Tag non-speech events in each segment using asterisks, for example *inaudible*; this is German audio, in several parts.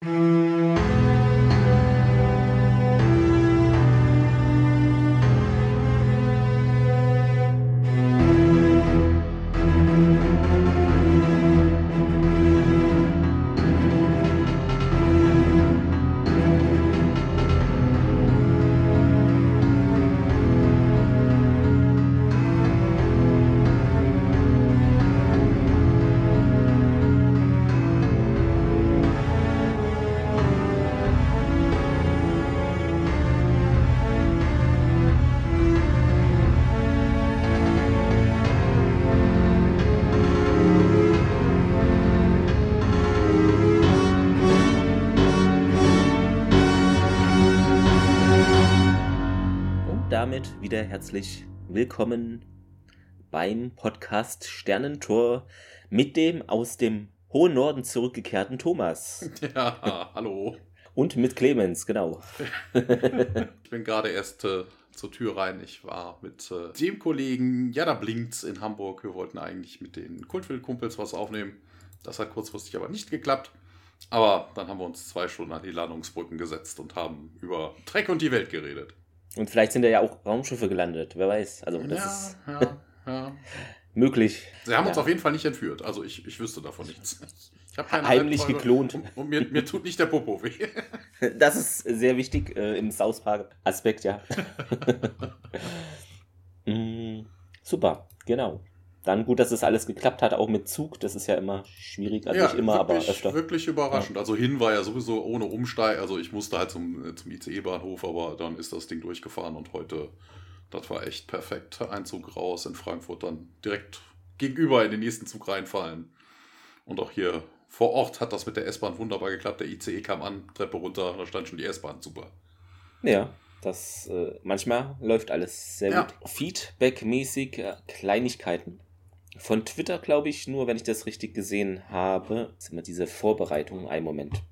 damit wieder herzlich willkommen beim Podcast Sternentor mit dem aus dem hohen Norden zurückgekehrten Thomas. *laughs* Ja, hallo. Und mit Clemens, genau. *laughs* ich bin gerade erst äh, zur Tür rein. Ich war mit äh, dem Kollegen Jada Blinks in Hamburg. Wir wollten eigentlich mit den Kultwill-Kumpels was aufnehmen. Das hat kurzfristig aber nicht geklappt. Aber dann haben wir uns zwei Stunden an die Landungsbrücken gesetzt und haben über Dreck und die Welt geredet. Und vielleicht sind da ja auch Raumschiffe gelandet, wer weiß. Also das ja, ist ja, ja. *laughs* möglich. Sie haben ja. uns auf jeden Fall nicht entführt. Also ich, ich wüsste davon nichts. Ich habe keine Heimlich geklont. Und, und mir, mir, tut nicht der Popo weh. *laughs* Das ist sehr wichtig äh, im South Park Aspekt, ja. *laughs* mm, super, genau. Dann gut, dass es alles geklappt hat, auch mit Zug. Das ist ja immer schwierig, also ja, nicht immer, wirklich, aber öfter. Wirklich überraschend. Ja. Also hin war ja sowieso ohne Umsteig. Also ich musste halt zum, zum ICE-Bahnhof, aber dann ist das Ding durchgefahren und heute, das war echt perfekt. Einzug raus in Frankfurt, dann direkt gegenüber in den nächsten Zug reinfallen. Und auch hier vor Ort hat das mit der S-Bahn wunderbar geklappt. Der ICE kam an, Treppe runter, da stand schon die S-Bahn. Super. Ja, das äh, manchmal läuft alles sehr ja. gut. Feedback-mäßig äh, Kleinigkeiten. Von Twitter, glaube ich, nur, wenn ich das richtig gesehen habe. Ist immer diese Vorbereitung. Ein Moment.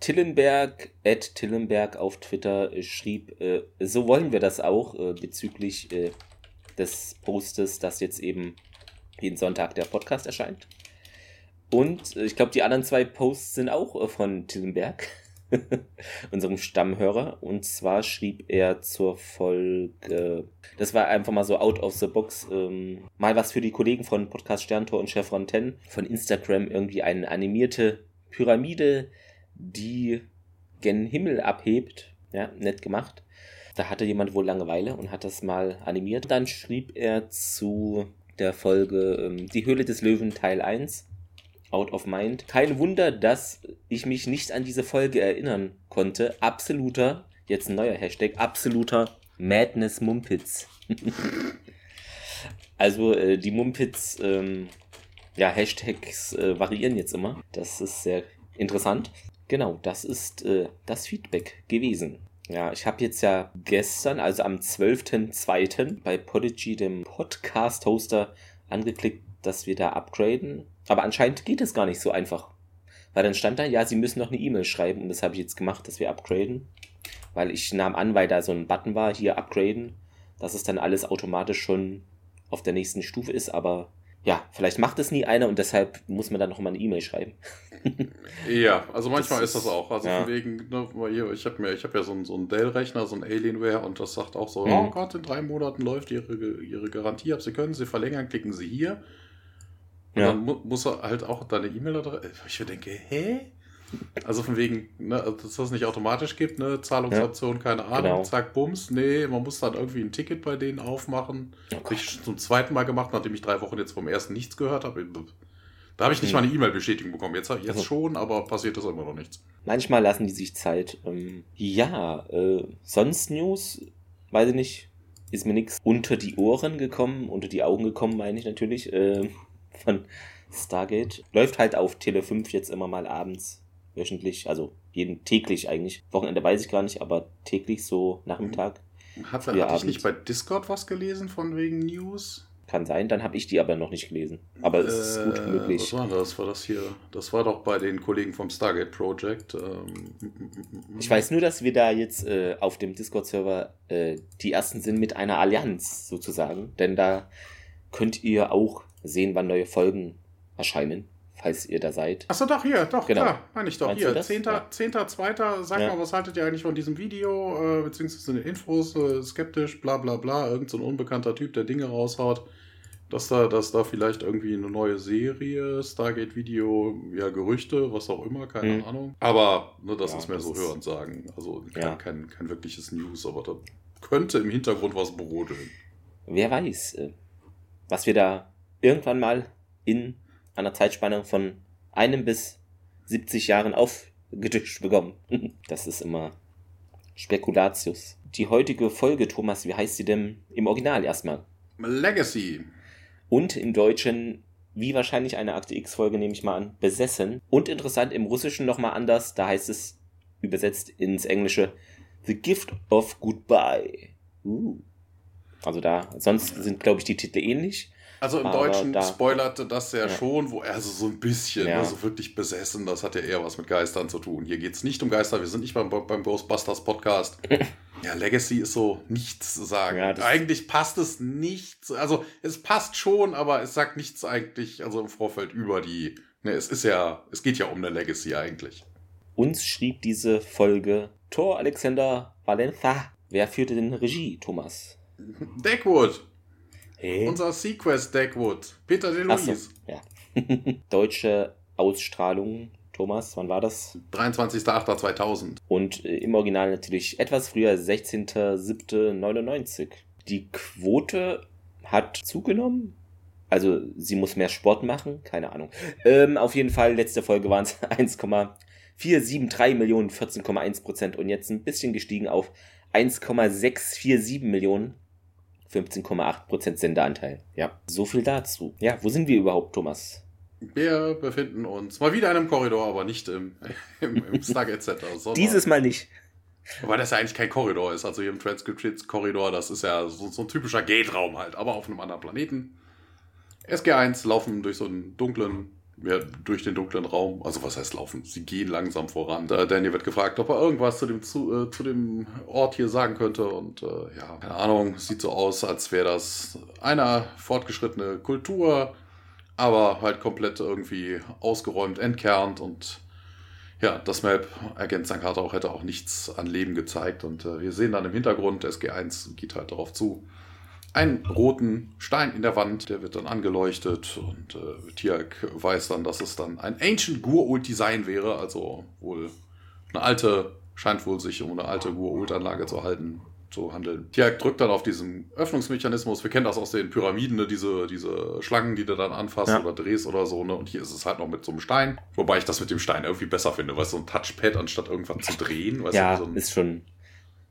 Tillenberg, at Tillenberg auf Twitter äh, schrieb, äh, so wollen wir das auch äh, bezüglich äh, des Postes, dass jetzt eben jeden Sonntag der Podcast erscheint. Und äh, ich glaube, die anderen zwei Posts sind auch von Tillenberg. *laughs* unserem Stammhörer. Und zwar schrieb er zur Folge, das war einfach mal so out of the box, ähm, mal was für die Kollegen von Podcast Sterntor und Chef Fontaine von Instagram irgendwie eine animierte Pyramide, die gen Himmel abhebt. Ja, nett gemacht. Da hatte jemand wohl Langeweile und hat das mal animiert. Dann schrieb er zu der Folge ähm, Die Höhle des Löwen Teil 1 Out of Mind. Kein Wunder, dass ich mich nicht an diese Folge erinnern konnte. Absoluter, jetzt ein neuer Hashtag, absoluter Madness Mumpitz. *laughs* also äh, die Mumpitz, ähm, ja, Hashtags äh, variieren jetzt immer. Das ist sehr interessant. Genau, das ist äh, das Feedback gewesen. Ja, ich habe jetzt ja gestern, also am 12.02. bei Podigy, dem Podcast-Hoster, angeklickt, dass wir da upgraden. Aber anscheinend geht es gar nicht so einfach. Weil dann stand da, ja, Sie müssen noch eine E-Mail schreiben und das habe ich jetzt gemacht, dass wir upgraden. Weil ich nahm an, weil da so ein Button war, hier upgraden, dass es dann alles automatisch schon auf der nächsten Stufe ist, aber ja, vielleicht macht es nie einer und deshalb muss man dann noch mal eine E-Mail schreiben. *laughs* ja, also manchmal das ist, ist, das auch. Also ja. von wegen, ne, ich habe mir, ich habe ja so einen, so einen Dell-Rechner, so einen Alienware und das sagt auch so, mhm. oh Gott, in drei Monaten läuft ihre, ihre Garantie ab. Sie können sie verlängern, klicken Sie hier. Ja. dann mu muss er halt auch deine E-Mail-Adresse. Ich denke, hä? Also von wegen, ne, also dass das nicht automatisch gibt, ne, Zahlungsoption, ja. keine Ahnung, genau. zack, bums. Nee, man muss dann irgendwie ein Ticket bei denen aufmachen. Oh habe ich zum zweiten Mal gemacht, nachdem ich drei Wochen jetzt vom ersten nichts gehört habe. Da habe ich nicht hm. mal eine E-Mail-Bestätigung bekommen. Jetzt, jetzt also. schon, aber passiert ist immer noch nichts. Manchmal lassen die sich Zeit. Ähm, ja, äh, sonst News, weiß ich nicht, ist mir nichts unter die Ohren gekommen, unter die Augen gekommen, meine ich natürlich. Äh, von Stargate. Läuft halt auf Tele 5 jetzt immer mal abends, wöchentlich, also jeden täglich eigentlich. Wochenende weiß ich gar nicht, aber täglich so Nachmittag. Hat, hatte ich nicht bei Discord was gelesen von wegen News? Kann sein, dann habe ich die aber noch nicht gelesen. Aber es ist äh, gut möglich. Was war das? War das hier? Das war doch bei den Kollegen vom Stargate Project. Ähm, ich weiß nur, dass wir da jetzt äh, auf dem Discord-Server äh, die ersten sind mit einer Allianz sozusagen. Denn da könnt ihr auch sehen, wann neue Folgen erscheinen, falls ihr da seid. Achso, doch, hier, doch, genau. klar, meine ich doch. Meinst hier, 10.2. Ja. 10. Sag ja. mal, was haltet ihr eigentlich von diesem Video, äh, beziehungsweise den Infos, äh, skeptisch, bla bla bla, irgend so ein unbekannter Typ, der Dinge raushaut, dass da, dass da vielleicht irgendwie eine neue Serie, Stargate Video, ja, Gerüchte, was auch immer, keine hm. Ahnung. Aber ne, das ja, ist mehr das so hören sagen. Also kein, ja. kein, kein wirkliches News, aber da könnte im Hintergrund was brodeln. Wer weiß, äh, was wir da irgendwann mal in einer Zeitspanne von einem bis 70 Jahren aufgedischt bekommen. *laughs* Das ist immer Spekulatius. Die heutige Folge, Thomas, wie heißt sie denn im Original erstmal? Legacy. Und im Deutschen, wie wahrscheinlich eine Akte X-Folge, nehme ich mal an, besessen. Und interessant, im Russischen nochmal anders, da heißt es übersetzt ins Englische The Gift of Goodbye. Uh. Also da, sonst sind, glaube ich, die Titel ähnlich. Also im Deutschen da, spoilerte das ja, ja, schon, wo er so, so ein bisschen, ja. also wirklich besessen, das hat ja eher was mit Geistern zu tun. Hier geht es nicht um Geister, wir sind nicht beim, beim Ghostbusters Podcast. *laughs* ja, Legacy ist so nichts zu sagen. Ja, eigentlich passt es nicht, also es passt schon, aber es sagt nichts eigentlich, also im Vorfeld über die, ne, es ist ja, es geht ja um eine Legacy eigentlich. Uns schrieb diese Folge Thor Alexander Valenza. Wer führte den Regie, Thomas? Deckwood. Hey. Unser Sequest Deckwood. Peter DeLuise. So, ja. *laughs* Deutsche Ausstrahlung, Thomas, wann war das? 23.08.2000. Und äh, im Original natürlich etwas früher, 16.07.99. Die Quote hat zugenommen. Also sie muss mehr Sport machen, keine Ahnung. Ähm, auf jeden Fall, letzte Folge waren es 1,473 Millionen, 14,1 Prozent und jetzt ein bisschen gestiegen auf 1,647 Millionen, 15,8% Senderanteil. Ja, so viel dazu. Ja, wo sind wir überhaupt, Thomas? Wir befinden uns mal wieder in einem Korridor, aber nicht im, *laughs* im, im Stargate Center. *laughs* Dieses Mal nicht. Wobei das ja eigentlich kein Korridor ist. Also hier im Transcript-Korridor, das ist ja so, so ein typischer Gate-Raum halt, aber auf einem anderen Planeten. SG1 laufen durch so einen dunklen ja, durch den dunklen Raum. Also was heißt laufen? Sie gehen langsam voran. Da Danny wird gefragt, ob er irgendwas zu dem, zu, äh, zu dem Ort hier sagen könnte. Und äh, ja, keine Ahnung, sieht so aus, als wäre das eine fortgeschrittene Kultur, aber halt komplett irgendwie ausgeräumt, entkernt und ja, das Map Agent Sankata auch hätte auch nichts an Leben gezeigt. Und äh, wir sehen dann im Hintergrund, SG1 geht halt darauf zu einen roten Stein in der Wand, der wird dann angeleuchtet und äh, Tiak weiß dann, dass es dann ein Ancient Gur-Ult Design wäre, also wohl eine alte, scheint wohl sich um eine alte Gur-Ult-Anlage zu halten, zu handeln. Tiak drückt dann auf diesen Öffnungsmechanismus, wir kennen das aus den Pyramiden, ne? diese, diese Schlangen, die du dann anfasst ja. oder drehst oder so, ne? und hier ist es halt noch mit so einem Stein, wobei ich das mit dem Stein irgendwie besser finde, weil so ein Touchpad anstatt irgendwas zu drehen, weißt ja, du, so ist schon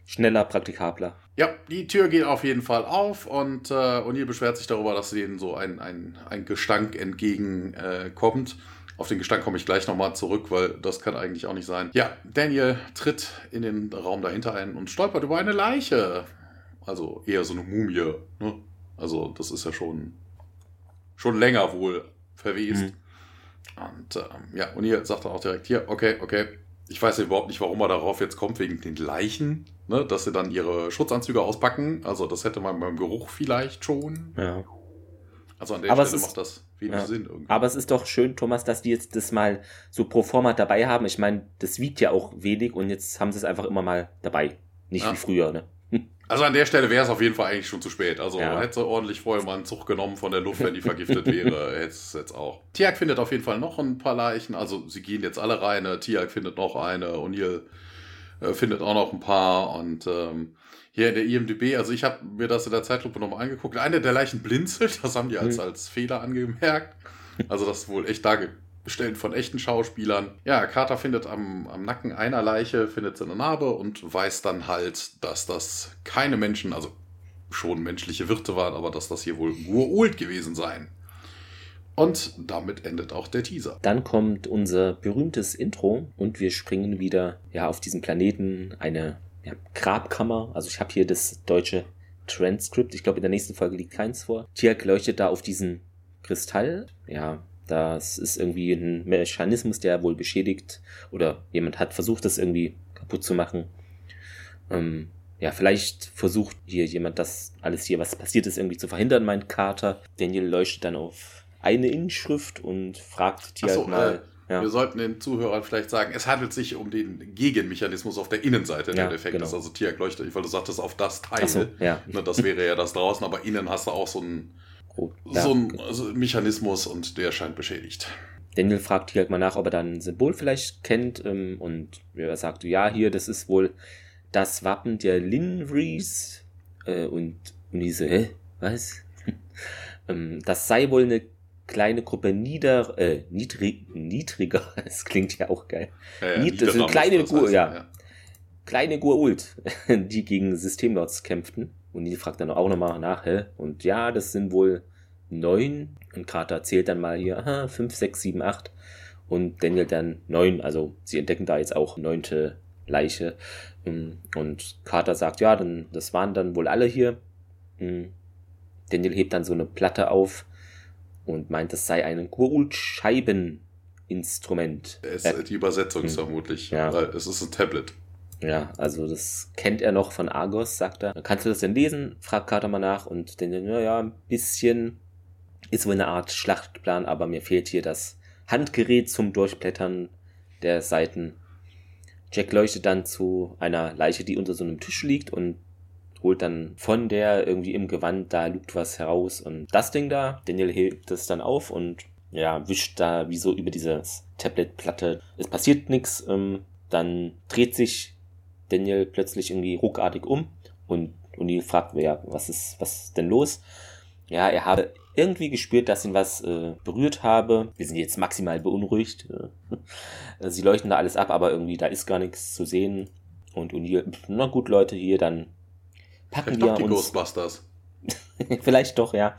schneller, praktikabler. Ja, die Tür geht auf jeden Fall auf und äh, O'Neill beschwert sich darüber, dass denen so ein, ein, ein Gestank entgegenkommt. Äh, auf den Gestank komme ich gleich nochmal zurück, weil das kann eigentlich auch nicht sein. Ja, Daniel tritt in den Raum dahinter ein und stolpert über eine Leiche. Also eher so eine Mumie. Ne? Also das ist ja schon, schon länger wohl verwest. Mhm. Und ähm, ja, O'Neill sagt dann auch direkt hier, okay, okay, ich weiß überhaupt nicht, warum er darauf jetzt kommt, wegen den Leichen, ne? dass sie dann ihre Schutzanzüge auspacken. Also das hätte man beim Geruch vielleicht schon. Ja. Also an der aber Stelle macht das wenig ja. Sinn irgendwie. Aber es ist doch schön, Thomas, dass die jetzt das mal so pro forma dabei haben. Ich meine, das wiegt ja auch wenig und jetzt haben sie es einfach immer mal dabei. Nicht ja. wie früher, ne? Also an der Stelle wäre es auf jeden Fall eigentlich schon zu spät. Also ja. hätte ordentlich vorher mal einen Zug genommen von der Luft, wenn die vergiftet wäre. *laughs* Jetzt, jetzt auch. Tiag findet auf jeden Fall noch ein paar Leichen. Also sie gehen jetzt alle rein. Ne? Tiag findet noch eine. O'Neill äh, findet auch noch ein paar. Und ähm, hier in der IMDB, also ich habe mir das in der Zeitlupe nochmal angeguckt. Eine der Leichen blinzelt. Das haben die als, mhm. als Fehler angemerkt. Also das ist wohl echt da Stellen von echten Schauspielern. Ja, Carter findet am, am Nacken einer Leiche, findet sie eine Narbe und weiß dann halt, dass das keine Menschen, also schon menschliche Wirte waren, aber dass das hier wohl Gua'uld gewesen seien. Und damit endet auch der Teaser. Dann kommt unser berühmtes Intro und wir springen wieder ja, auf diesen Planeten, eine ja, Grabkammer. Also ich habe hier das deutsche Transkript. Ich glaube, in der nächsten Folge liegt keins vor. Tiak leuchtet da auf diesen Kristall. Ja, das ist irgendwie ein Mechanismus, der wohl beschädigt oder jemand hat versucht, das irgendwie kaputt zu machen. Ähm, ja, vielleicht versucht hier jemand das alles hier, was passiert ist, irgendwie zu verhindern, meint Carter. Daniel leuchtet dann auf eine Inschrift und fragt die so, halt mal. Äh, ja. Wir sollten den Zuhörern vielleicht sagen, es handelt sich um den Gegenmechanismus auf der Innenseite ja, der Effekt genau. ist. Also Tiak leuchtet, weil du sagtest, auf das Teil. So, ja. ne, das wäre ja das draußen, aber innen hast du auch so einen, so einen also Mechanismus und der scheint beschädigt. Daniel fragt hier halt mal nach, ob er dann ein Symbol vielleicht kennt ähm, und er sagt, ja, hier, das ist wohl das Wappen der Linvries äh, und, und diese, hä, was? *laughs* ähm, das sei wohl eine kleine Gruppe nieder, äh, niedrig, niedriger, *laughs* das klingt ja auch geil. Ja, ja, Nied, das sind kleine Gur, ja. ja. Kleine Gurult, *laughs* die gegen Systemlords kämpften. Und die fragt dann auch nochmal nach, hä? Und ja, das sind wohl neun. Und Carter zählt dann mal hier, aha, fünf, sechs, sieben, acht. Und Daniel dann neun. Also sie entdecken da jetzt auch neunte Leiche. Ähm, und Carter sagt, ja, dann, das waren dann wohl alle hier. Hm. Daniel hebt dann so eine Platte auf und meint, das sei ein Gurult-Scheibeninstrument. Die Übersetzung ist hm. vermutlich, ja. es ist ein Tablet. Ja, also das kennt er noch von Argos, sagt er. Kannst du das denn lesen? Fragt Carter mal nach und denkt, naja, ein bisschen ist wohl eine Art Schlachtplan, aber mir fehlt hier das Handgerät zum Durchblättern der Seiten. Jack leuchtet dann zu einer Leiche, die unter so einem Tisch liegt und holt dann von der irgendwie im Gewand, da lugt was heraus und das Ding da, Daniel hebt es dann auf und ja, wischt da wie so über diese Tabletplatte. Es passiert nichts, ähm, dann dreht sich Daniel plötzlich irgendwie ruckartig um und O'Neill fragt, ja, was ist, was ist denn los? Ja, er habe irgendwie gespürt, dass ihn was äh, berührt habe. Wir sind jetzt maximal beunruhigt. *laughs* Sie leuchten da alles ab, aber irgendwie da ist gar nichts zu sehen. Und O'Neill, na gut, Leute, hier, dann packen Vielleicht wir die uns. Ghostbusters. *laughs* Vielleicht doch, ja.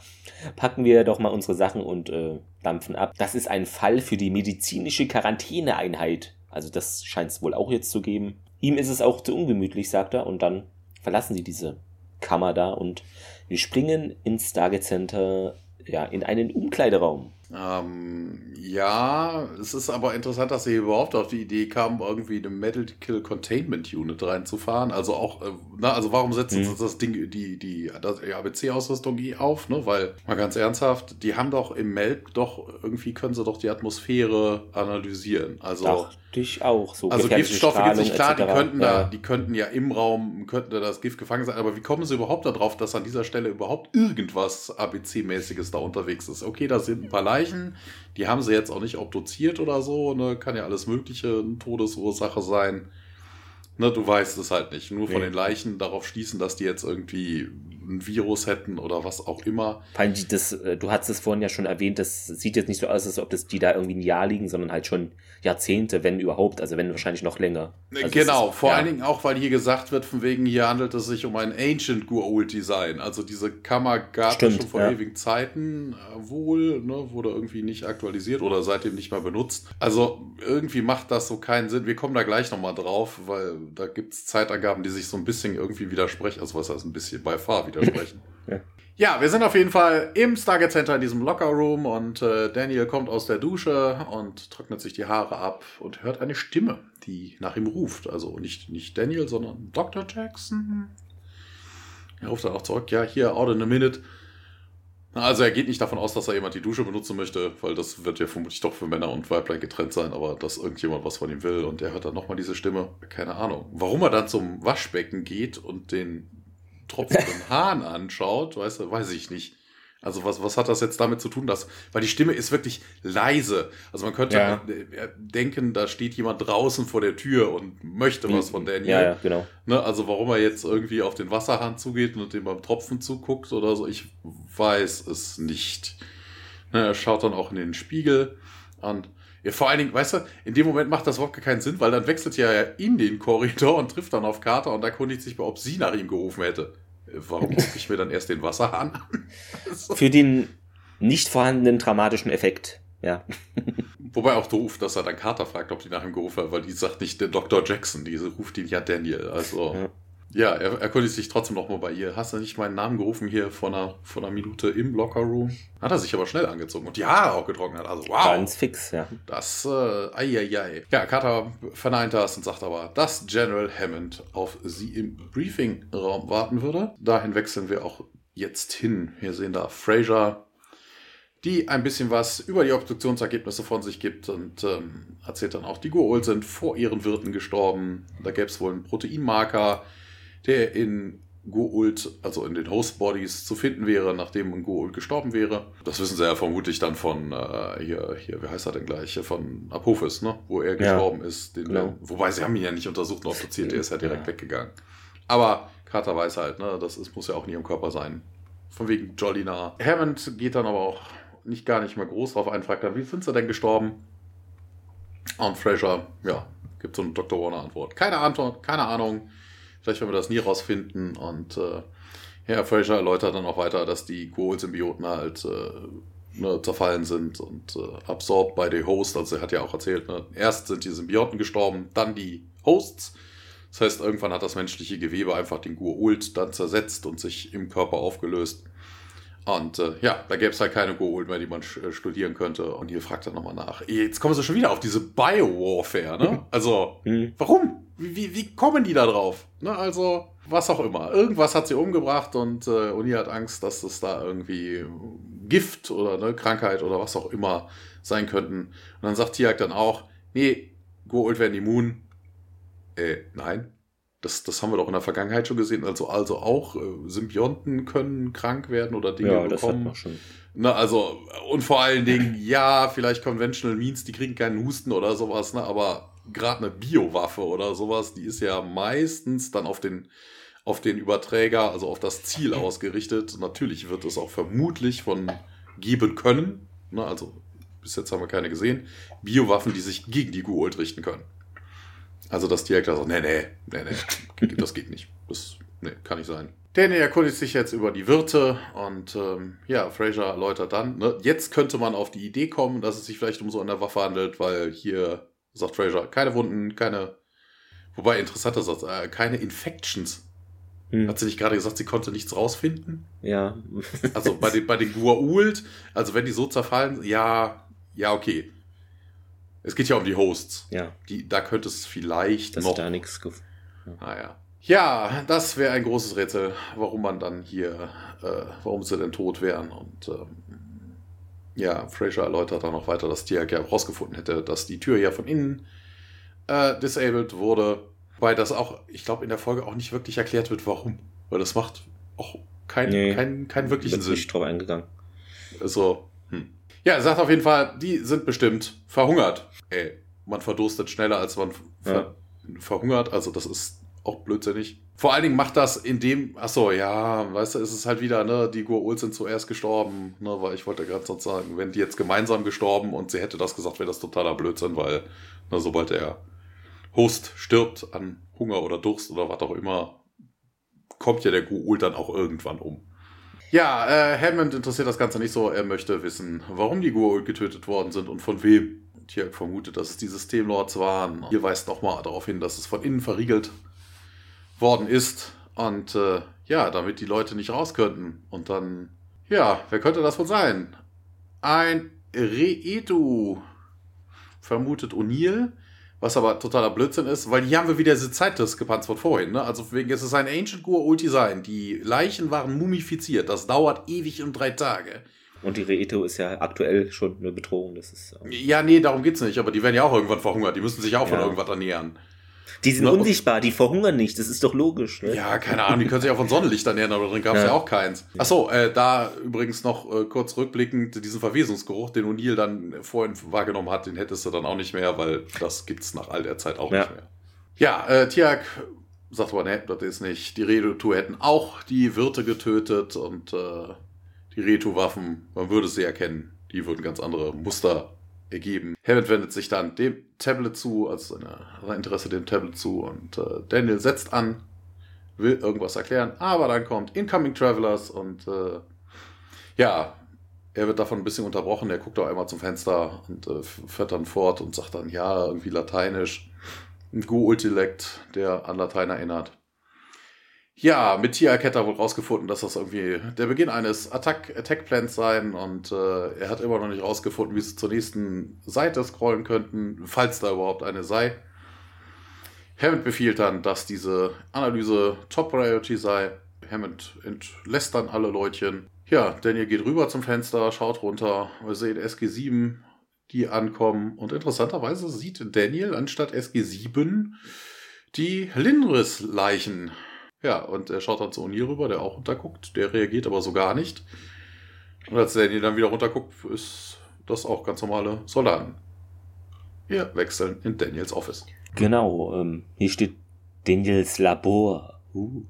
Packen wir doch mal unsere Sachen und äh, dampfen ab. Das ist ein Fall für die medizinische Quarantäneeinheit. Also das scheint es wohl auch jetzt zu geben. Ihm ist es auch zu ungemütlich, sagt er, und dann verlassen sie diese Kammer da und wir springen ins Stargate Center, ja, in einen Umkleideraum. Ähm, ja, es ist aber interessant, dass sie überhaupt auf die Idee kamen, irgendwie eine Medical Containment Unit reinzufahren. Also auch, äh, na, also warum setzen mhm. sie das Ding, die, die, die ABC-Ausrüstung eh auf, ne? Weil, mal ganz ernsthaft, die haben doch im Melb doch, irgendwie können sie doch die Atmosphäre analysieren. Also. Dachte ich auch. So also Giftstoffe gibt es nicht klar, die könnten ja. da, die könnten ja im Raum, könnten da das Gift gefangen sein, aber wie kommen sie überhaupt darauf, dass an dieser Stelle überhaupt irgendwas ABC-mäßiges da unterwegs ist? Okay, da sind ein paar Leichen Leichen. Die haben sie jetzt auch nicht obduziert oder so. Ne? Kann ja alles Mögliche eine Todesursache sein. Ne, du weißt es halt nicht. Nur nee. von den Leichen darauf schließen, dass die jetzt irgendwie ein Virus hätten oder was auch immer. Das, äh, du hast es vorhin ja schon erwähnt, das sieht jetzt nicht so aus, als ob das die da irgendwie ein Jahr liegen, sondern halt schon Jahrzehnte, wenn überhaupt, also wenn wahrscheinlich noch länger. Also genau, ist, vor ja. allen Dingen auch, weil hier gesagt wird, von wegen hier handelt es sich um ein Ancient Gua'uld Design. Also diese Kammer gab es schon vor ja. ewigen Zeiten äh, wohl, ne, wurde irgendwie nicht aktualisiert oder seitdem nicht mehr benutzt. Also irgendwie macht das so keinen Sinn. Wir kommen da gleich nochmal drauf, weil da gibt es Zeitangaben, die sich so ein bisschen irgendwie widersprechen. Also was heißt ein bisschen bei Fahr widersprechen. *laughs* ja. Ja, wir sind auf jeden Fall im Stargate Center in diesem Locker Room und äh, Daniel kommt aus der Dusche und trocknet sich die Haare ab und hört eine Stimme, die nach ihm ruft. Also nicht, nicht Daniel, sondern Dr. Jackson. Er ruft dann auch zurück, ja, hier, out in a minute. Also er geht nicht davon aus, dass er jemand die Dusche benutzen möchte, weil das wird ja vermutlich doch für Männer und Weiblein getrennt sein, aber dass irgendjemand was von ihm will und er hört dann nochmal diese Stimme, keine Ahnung. Warum er dann zum Waschbecken geht und den tropfenden Hahn anschaut, weißt du, weiß ich nicht. Also was, was hat das jetzt damit zu tun, dass, weil die Stimme ist wirklich leise. Also man könnte ja. denken, da steht jemand draußen vor der Tür und möchte was von Daniel. Ja, ja, genau. Ne, also warum er jetzt irgendwie auf den Wasserhahn zugeht und dem beim Tropfen zuguckt oder so, ich weiß es nicht. Ne, er schaut dann auch in den Spiegel und ja, vor allen Dingen, weißt du, in dem Moment macht das überhaupt keinen Sinn, weil dann wechselt ja in den Korridor und trifft dann auf Carter und erkundigt sich, ob sie nach ihm gerufen hätte. Warum gucke ich mir dann erst den Wasserhahn an? *laughs* Für den nicht vorhandenen dramatischen Effekt, ja. *laughs* Wobei auch doof, dass er dann Carter fragt, ob die nach ihm gerufen hat, weil die sagt nicht der Dr. Jackson, die ruft ihn ja Daniel. Also. Ja. Ja, er erkundigt sich trotzdem nochmal bei ihr. Hast du nicht meinen Namen gerufen hier vor einer, vor einer Minute im Lockerroom? Hat er sich aber schnell angezoon und die Haare auch getrocknet. Also wow. Ganz fix, ja. Das, äh, ei, ei, ei. Ja, Carter verneint das und sagt aber, dass General Hammond auf sie im Briefingraum warten würde. Dahin wechseln wir auch jetzt hin. Wir sehen da Fraser, die ein bisschen was über die Obduktionsergebnisse von sich gibt und ähm, erzählt dann auch, die Goa'uld sind vor ihren Wirten gestorben. Da gäbe es wohl einen Proteinmarker, der in Go'uld, also in den Host Bodies, zu finden wäre, nachdem ein Go'uld gestorben wäre. Das wissen sie ja vermutlich dann von, äh, hier, hier, wie heißt er denn gleich, von Apophis, ne? wo er ja. gestorben ist. Den, genau. Wobei sie haben ihn ja nicht untersucht und obduziert, der ist ja direkt ja. weggegangen. Aber Carter weiß halt, ne, das ist, muss ja auch in ihrem Körper sein. Von wegen Jolly nah. Hammond geht dann aber auch nicht gar nicht mehr groß drauf ein, fragt dann, wie sind sie denn gestorben? Und Fraser, ja, gibt so eine Dr. Warner Antwort. Keine Antwort, keine Ahnung. Vielleicht werden wir das nie rausfinden. Und äh, Herr Fraser erläutert dann auch weiter, dass die Goal-Symbioten halt äh, ne, zerfallen sind und äh, absorbt bei den Hosts. Also er hat ja auch erzählt, ne, erst sind die Symbioten gestorben, dann die Hosts. Das heißt, irgendwann hat das menschliche Gewebe einfach den Goa'uld dann zersetzt und sich im Körper aufgelöst. Und äh, ja, da gäbe es halt keine Goa'uld mehr, die man äh, studieren könnte. Und hier fragt er nochmal nach. Jetzt kommen sie schon wieder auf diese Biowarfare, ne? *laughs* Also, mhm. warum? Wie, wie, wie, kommen die da drauf? Ne? Also, was auch immer. Irgendwas hat sie umgebracht und äh, Uni hat Angst, dass es da irgendwie Gift oder ne, Krankheit oder was auch immer sein könnten. Und dann sagt Tiak dann auch, nee, Goa'uld werden immun. Äh, nein. Das, das haben wir doch in der Vergangenheit schon gesehen. Also, also auch äh, Symbionten können krank werden oder Dinge ja, bekommen. Das schon. Na, also, und vor allen Dingen, *laughs* ja, vielleicht Conventional Means, die kriegen keinen Husten oder sowas, ne? aber gerade eine Biowaffe oder sowas, die ist ja meistens dann auf den, auf den Überträger, also auf das Ziel *clears throat* ausgerichtet. Natürlich wird es auch vermutlich von geben können. Ne? Also, bis jetzt haben wir keine gesehen. Biowaffen, die sich gegen die Goa'uld richten können. Also, dass direkt so, nee, nee, nee, nee, das geht nicht. Das, nee, kann nicht sein. Danny erkundigt sich jetzt über die Wirte und ähm, ja, Fraser erläutert dann, ne, jetzt könnte man auf die Idee kommen, dass es sich vielleicht um so eine Waffe handelt, weil hier sagt Fraser, keine Wunden, keine, wobei interessanter sagt, äh, keine Infections. Hm. Hat sie nicht gerade gesagt, sie konnte nichts rausfinden? Ja. also bei den, bei den Gua'uld, also wenn die so zerfallen, ja, ja, okay. Es geht ja um die Hosts. Ja. Die, da könnte es vielleicht das noch. da nichts. Ja. Ah ja. Ja, das wäre ein großes Rätsel, warum man dann hier, äh, warum sie denn tot wären. Und ähm, ja, Fraser erläutert dann noch weiter, dass Tiak ja herausgefunden hätte, dass die Tür ja von innen äh, disabled wurde. Weil das auch, ich glaube, in der Folge auch nicht wirklich erklärt wird, warum. Weil das macht auch keinen nee, kein, kein wirklichen Sinn. nicht drauf eingegangen. Also. Ja, er sagt auf jeden Fall, die sind bestimmt verhungert. Ey, man verdurstet schneller, als man ver ja. verhungert. Also, das ist auch blödsinnig. Vor allen Dingen macht das in dem, achso, ja, weißt du, ist es halt wieder, ne, die Goa'uld sind zuerst gestorben, ne, weil ich wollte gerade sonst sagen, wenn die jetzt gemeinsam gestorben und sie hätte das gesagt, wäre das totaler Blödsinn, weil, ne, sobald der Host stirbt an Hunger oder Durst oder was auch immer, kommt ja der Goa'uld dann auch irgendwann um. Ja, äh, Hammond interessiert das Ganze nicht so. Er möchte wissen, warum die Goa'uld getötet worden sind und von wem. Hier vermutet, dass es die Systemlords waren. Hier weist nochmal darauf hin, dass es von innen verriegelt worden ist. Und äh, ja, damit die Leute nicht raus könnten. Und dann, ja, wer könnte das wohl sein? Ein Reetu, vermutet O'Neill. Was aber totaler Blödsinn ist, weil hier haben wir wieder diese Zeitdiskrepanz von vorhin. Ne? Also wegen es ist ein Ancient Gur Design. Die Leichen waren mumifiziert. Das dauert ewig und drei Tage. Und die Reeto ist ja aktuell schon eine Bedrohung. Das ist, ähm ja, nee, darum geht's nicht. Aber die werden ja auch irgendwann verhungert. Die müssen sich auch ja. von irgendwas ernähren. Die sind Na, unsichtbar, die verhungern nicht, das ist doch logisch. Ne? Ja, keine Ahnung, die können sich auch von Sonnenlicht ernähren, aber drin gab es ja. ja. auch keins. Achso, äh, da übrigens noch äh, kurz rückblickend, diesen Verwesungsgeruch, den O'Neill dann vorhin wahrgenommen hat, den hättest du dann auch nicht mehr, weil das gibt's nach all der Zeit auch ja. nicht mehr. Ja, äh, Tiak sagt aber, ne, das ist nicht. Die Redu hätten auch die Wirte getötet und äh, die Retu-Waffen, man würde sie erkennen, die würden ganz andere Muster ergeben. Hammond wendet sich dann dem Tablet zu, also sein Interesse dem Tablet zu und äh, Daniel setzt an, will irgendwas erklären, aber dann kommt Incoming Travelers und äh, ja, er wird davon ein bisschen unterbrochen, er guckt auch einmal zum Fenster und äh, fährt dann fort und sagt dann, ja, irgendwie lateinisch, ein Go-Ultilect, der an Latein erinnert. Ja, mit Tiak hat er wohl rausgefunden, dass das irgendwie der Beginn eines Attack, Attack sein und äh, er hat immer noch nicht rausgefunden, wie sie zur nächsten Seite scrollen könnten, falls da überhaupt eine sei. Hammond befiehlt dann, dass diese Analyse Top Priority sei. Hammond entlässt dann alle Leutchen. Ja, Daniel geht rüber zum Fenster, schaut runter. Wir sehen SG7, die ankommen. Und interessanterweise sieht Daniel anstatt SG7 die Lindris-Leichen. Ja, und er schaut dann zu O'Neill rüber, der auch runterguckt. Der reagiert aber so gar nicht. Und als Daniel dann wieder runterguckt, ist das auch ganz normale Soldaten. Wir wechseln in Daniels Office. Genau, ähm, hier steht Daniels Labor. Uh,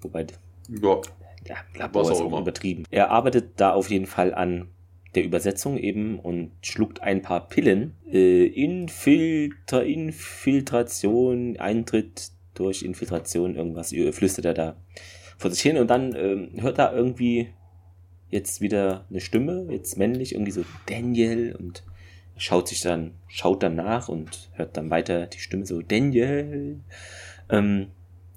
wobei. Ja. Ja, Labor ist auch immer. übertrieben. Er arbeitet da auf jeden Fall an der Übersetzung eben und schluckt ein paar Pillen. Äh, Infiltra Infiltration, Eintritt durch Infiltration, irgendwas flüstert er da vor sich hin und dann ähm, hört er irgendwie jetzt wieder eine Stimme, jetzt männlich, irgendwie so Daniel und schaut sich dann, schaut dann nach und hört dann weiter die Stimme so Daniel. Ähm,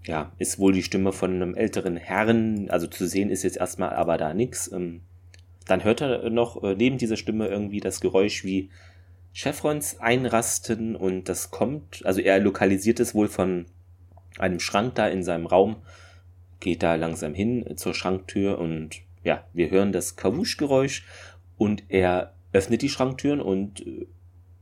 ja, ist wohl die Stimme von einem älteren Herrn, also zu sehen ist jetzt erstmal aber da nichts. Ähm, dann hört er noch äh, neben dieser Stimme irgendwie das Geräusch wie Chevrons einrasten und das kommt, also er lokalisiert es wohl von einem Schrank da in seinem Raum, geht da langsam hin zur Schranktür und ja, wir hören das Kawusch-Geräusch und er öffnet die Schranktüren und äh,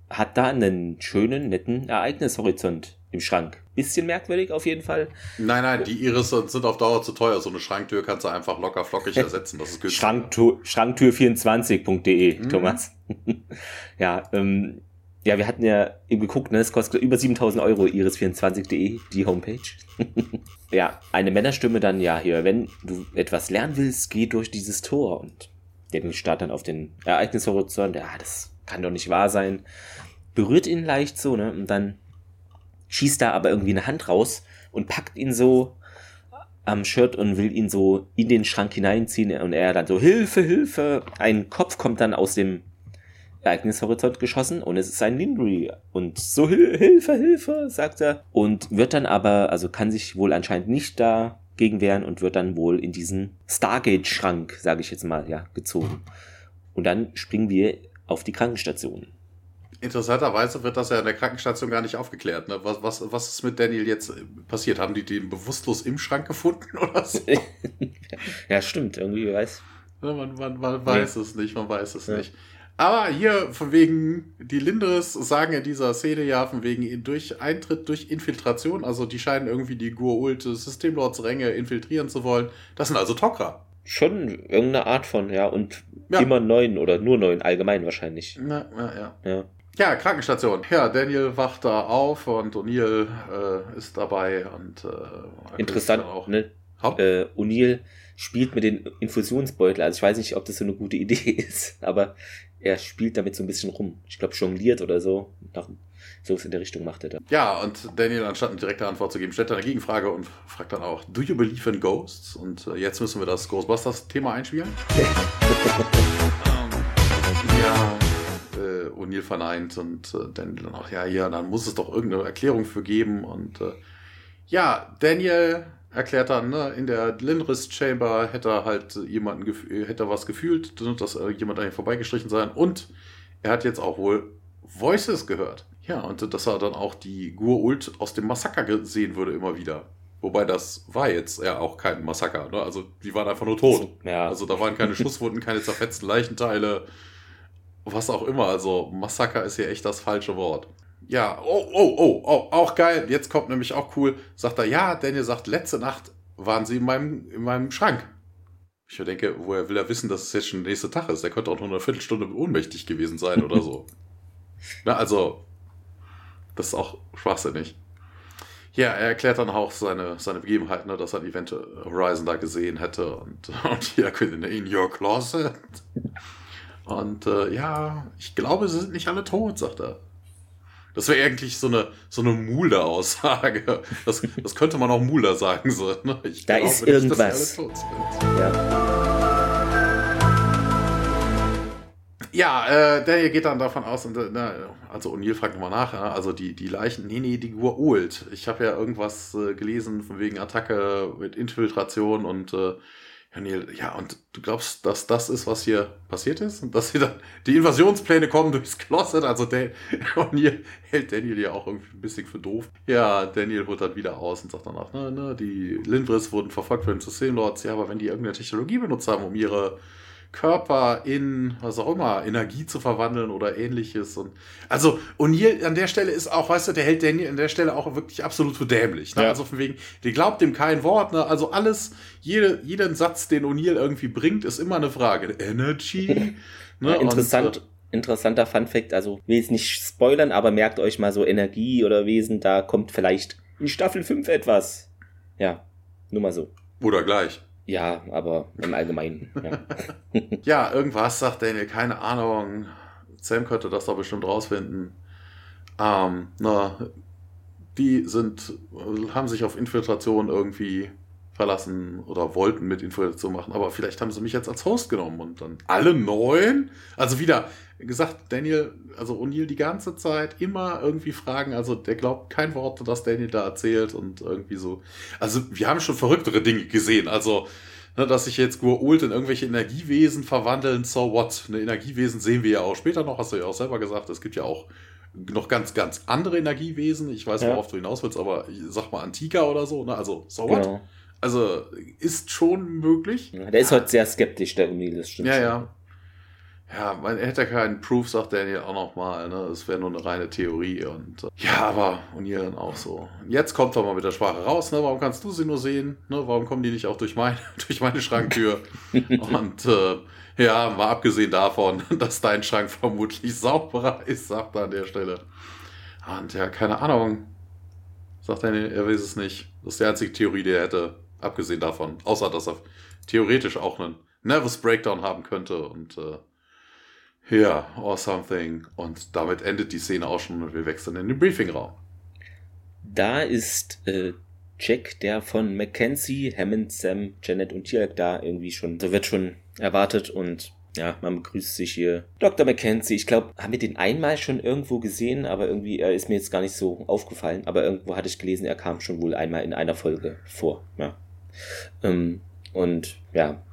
hat da einen schönen, netten Ereignishorizont im Schrank. Bisschen merkwürdig auf jeden Fall. Nein, nein, die Iris sind auf Dauer zu teuer. So eine Schranktür kannst du einfach locker flockig *laughs* ersetzen. Das ist günstig. Schranktür, Schranktür24.de, mhm. Thomas. *laughs* ja, ähm, ja, wir hatten ja eben geguckt, ne, es kostet über 7000 Euro iris24.de, die Homepage. *laughs* ja, eine Männerstimme dann, ja, hier, wenn du etwas lernen willst, geh durch dieses Tor und der starrt dann auf den Ereignishorizont, ja, das kann doch nicht wahr sein. Berührt ihn leicht so, ne, und dann schießt da aber irgendwie eine Hand raus und packt ihn so am Shirt und will ihn so in den Schrank hineinziehen und er dann so Hilfe, Hilfe. Ein Kopf kommt dann aus dem Ereignishorizont geschossen und es ist ein Lindry und so Hilfe, Hilfe, sagt er und wird dann aber, also kann sich wohl anscheinend nicht dagegen wehren und wird dann wohl in diesen Stargate-Schrank, sage ich jetzt mal, ja, gezogen. Und dann springen wir auf die Krankenstation. Interessanterweise wird das ja in der Krankenstation gar nicht aufgeklärt. Ne? Was, was, was ist mit Daniel jetzt passiert? Haben die den bewusstlos im Schrank gefunden *laughs* oder so? ja, stimmt. Irgendwie weiß. Ja, man, man, man weiß nee. es nicht, man weiß es ja. nicht. Aber hier von wegen, die Lindres sagen in dieser Szene ja von wegen durch Eintritt durch Infiltration, also die scheinen irgendwie die Gur-Ult Systemlords-Ränge infiltrieren zu wollen. Das sind also Tok'ra. Schon irgendeine Art von, ja, und ja. immer neun oder nur neun, allgemein wahrscheinlich. Na, ja, ja. ja. Ja, Krankenstation. Ja, Daniel wacht da auf und O'Neill äh, ist dabei und äh, interessant auch. Ne? Äh, O'Neill spielt mit den Infusionsbeutel. Also ich weiß nicht, ob das so eine gute Idee *laughs* ist, aber er spielt damit so ein bisschen rum. Ich glaube, jongliert oder so. Nach, so in der Richtung macht er da. Ja, und Daniel, anstatt eine direkte Antwort zu geben, stellt er eine Gegenfrage und fragt dann auch, do you believe in ghosts? Und äh, jetzt müssen wir das Ghostbusters-Thema einspielen. *laughs* ja. O'Neill verneint und äh, Daniel dann auch, ja, ja, dann muss es doch irgendeine Erklärung für geben. Und äh, ja, Daniel erklärt dann, ne, in der Linris Chamber hätte er halt jemanden, hätte er was gefühlt, dass jemand an ihm vorbeigestrichen sein und er hat jetzt auch wohl Voices gehört. Ja, und dass er dann auch die Gur-Ult aus dem Massaker sehen würde immer wieder. Wobei das war jetzt ja auch kein Massaker, ne? Also die waren einfach nur tot. Ja. Also da waren keine *laughs* Schusswunden, keine zerfetzten Leichenteile was auch immer. Also Massaker ist hier echt das falsche Wort. Ja, oh, oh, oh, oh, auch geil. Jetzt kommt nämlich auch cool. Sagt er, ja, Daniel sagt, letzte Nacht waren sie in meinem, in meinem Schrank. Ich denke, woher will er wissen, dass es jetzt schon der nächste Tag ist? Er könnte auch nur eine Viertelstunde ohnmächtig gewesen sein oder so. *laughs* Na, also, das ist auch schwachsinnig. Ja, er erklärt dann auch seine, seine Begebenheit, ne, dass er Event Horizon da gesehen hätte und, *laughs* und hier in your closet. Und äh, ja, ich glaube, sie sind nicht alle tot, sagt er. Das wäre eigentlich so eine, so eine Mulder-Aussage. Das, das könnte man auch Mulder sagen. So, ne? Ich da ist irgendwas. Nicht, ja. Ja, äh, der hier geht dann davon aus, und, äh, also O'Neill fragt nochmal nach, also die, die Leichen, nee, nee, die Gua'uld. Ich habe ja irgendwas äh, gelesen von wegen Attacke mit Infiltration und äh, Daniel, ja, und du glaubst, dass das ist, was hier passiert ist? Und dass hier dann die Invasionspläne kommen durchs Closet? Also der, *laughs* O'Neill hält Daniel ja auch irgendwie ein bisschen für doof. Ja, Daniel holt dann wieder aus und sagt danach, ne, ne, die Lindris wurden verfolgt von den Systemlords. Ja, aber wenn die irgendeine Technologie benutzt haben, um ihre Körper in, was auch immer, Energie zu verwandeln oder ähnliches. Und also O'Neill an der Stelle ist auch, weißt du, der hält Daniel an der Stelle auch wirklich absolut für dämlich. Ne? Ja. Also von wegen, der glaubt ihm kein Wort. Ne? Also alles, jede, jeden Satz, den O'Neill irgendwie bringt, ist immer eine Frage. Energy. *laughs* ne? Interessant. Und, äh, interessanter Fun Fact, also will jetzt nicht spoilern, aber merkt euch mal so Energie oder Wesen, da kommt vielleicht in Staffel 5 etwas. Ja, nur mal so. Oder gleich. Ja, aber im Allgemeinen. Ja, *laughs* ja irgendwas sagt Daniel, keine Ahnung. Sam könnte das doch bestimmt rausfinden. Ähm, na, die sind, haben sich auf Infiltration irgendwie verlassen oder wollten mit Infiltration machen, aber vielleicht haben sie mich jetzt als Host genommen und dann alle neun. Also wieder gesagt, Daniel, also O'Neill die ganze Zeit immer irgendwie fragen, also der glaubt kein Wort, das Daniel da erzählt und irgendwie so. Also wir haben schon verrücktere Dinge gesehen, also ne, dass sich jetzt Gur-Ult in irgendwelche Energiewesen verwandeln, so what? Eine Energiewesen sehen wir ja auch später noch, hast du ja auch selber gesagt, es gibt ja auch noch ganz, ganz andere Energiewesen. Ich weiß, worauf ja. du hinaus willst, aber sag mal Antika oder so, ne? Also, so what? Genau. Also ist schon möglich. Ja, der ist heute sehr skeptisch, der O'Neill, das stimmt. Ja, schon. ja. Ja, man hätte keinen Proof, sagt Daniel auch nochmal. Ne? Es wäre nur eine reine Theorie. Und äh, ja, aber O'Neill dann auch so. Jetzt kommt er mal mit der Sprache raus. Ne? Warum kannst du sie nur sehen? Ne? Warum kommen die nicht auch durch, mein, *laughs* durch meine Schranktür? *laughs* und äh, ja, mal abgesehen davon, *laughs* dass dein Schrank vermutlich sauberer ist, sagt er an der Stelle. Und ja, keine Ahnung. Sagt Daniel, er weiß es nicht. Das ist die einzige Theorie, die er hätte. Abgesehen davon. Außer, dass er theoretisch auch einen Nervous Breakdown haben könnte und äh, ja, or something. Und damit endet die Szene auch schon und wir wechseln in den Briefingraum. Da ist äh, Jack, der von Mackenzie, Hammond, Sam, Janet und Tirk da irgendwie schon, so wird schon erwartet und ja, man begrüßt sich hier. Dr. Mackenzie, ich glaube, haben wir den einmal schon irgendwo gesehen, aber irgendwie, er ist mir jetzt gar nicht so aufgefallen. Aber irgendwo hatte ich gelesen, er kam schon wohl einmal in einer Folge vor. Ja. Ähm, und ja,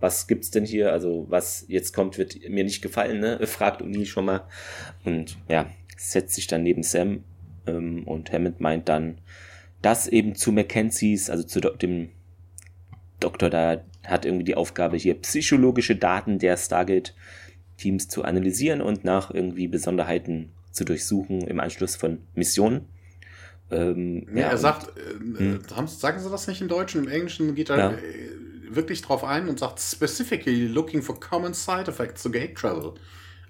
was gibt's denn hier? Also, was jetzt kommt, wird mir nicht gefallen, ne? *laughs* Fragt Uni schon mal. Und ja, setzt sich dann neben Sam ähm, und Hammond meint dann, dass eben zu Mackenzies, also zu dem Doktor da hat irgendwie die Aufgabe, hier psychologische Daten der Stargate-Teams zu analysieren und nach irgendwie Besonderheiten zu durchsuchen im Anschluss von Missionen. Ähm, ja, er sagt, äh, hm. sagen sie das nicht im Deutschen? Im Englischen geht er ja. Äh, wirklich drauf ein und sagt specifically looking for common side effects to gate travel.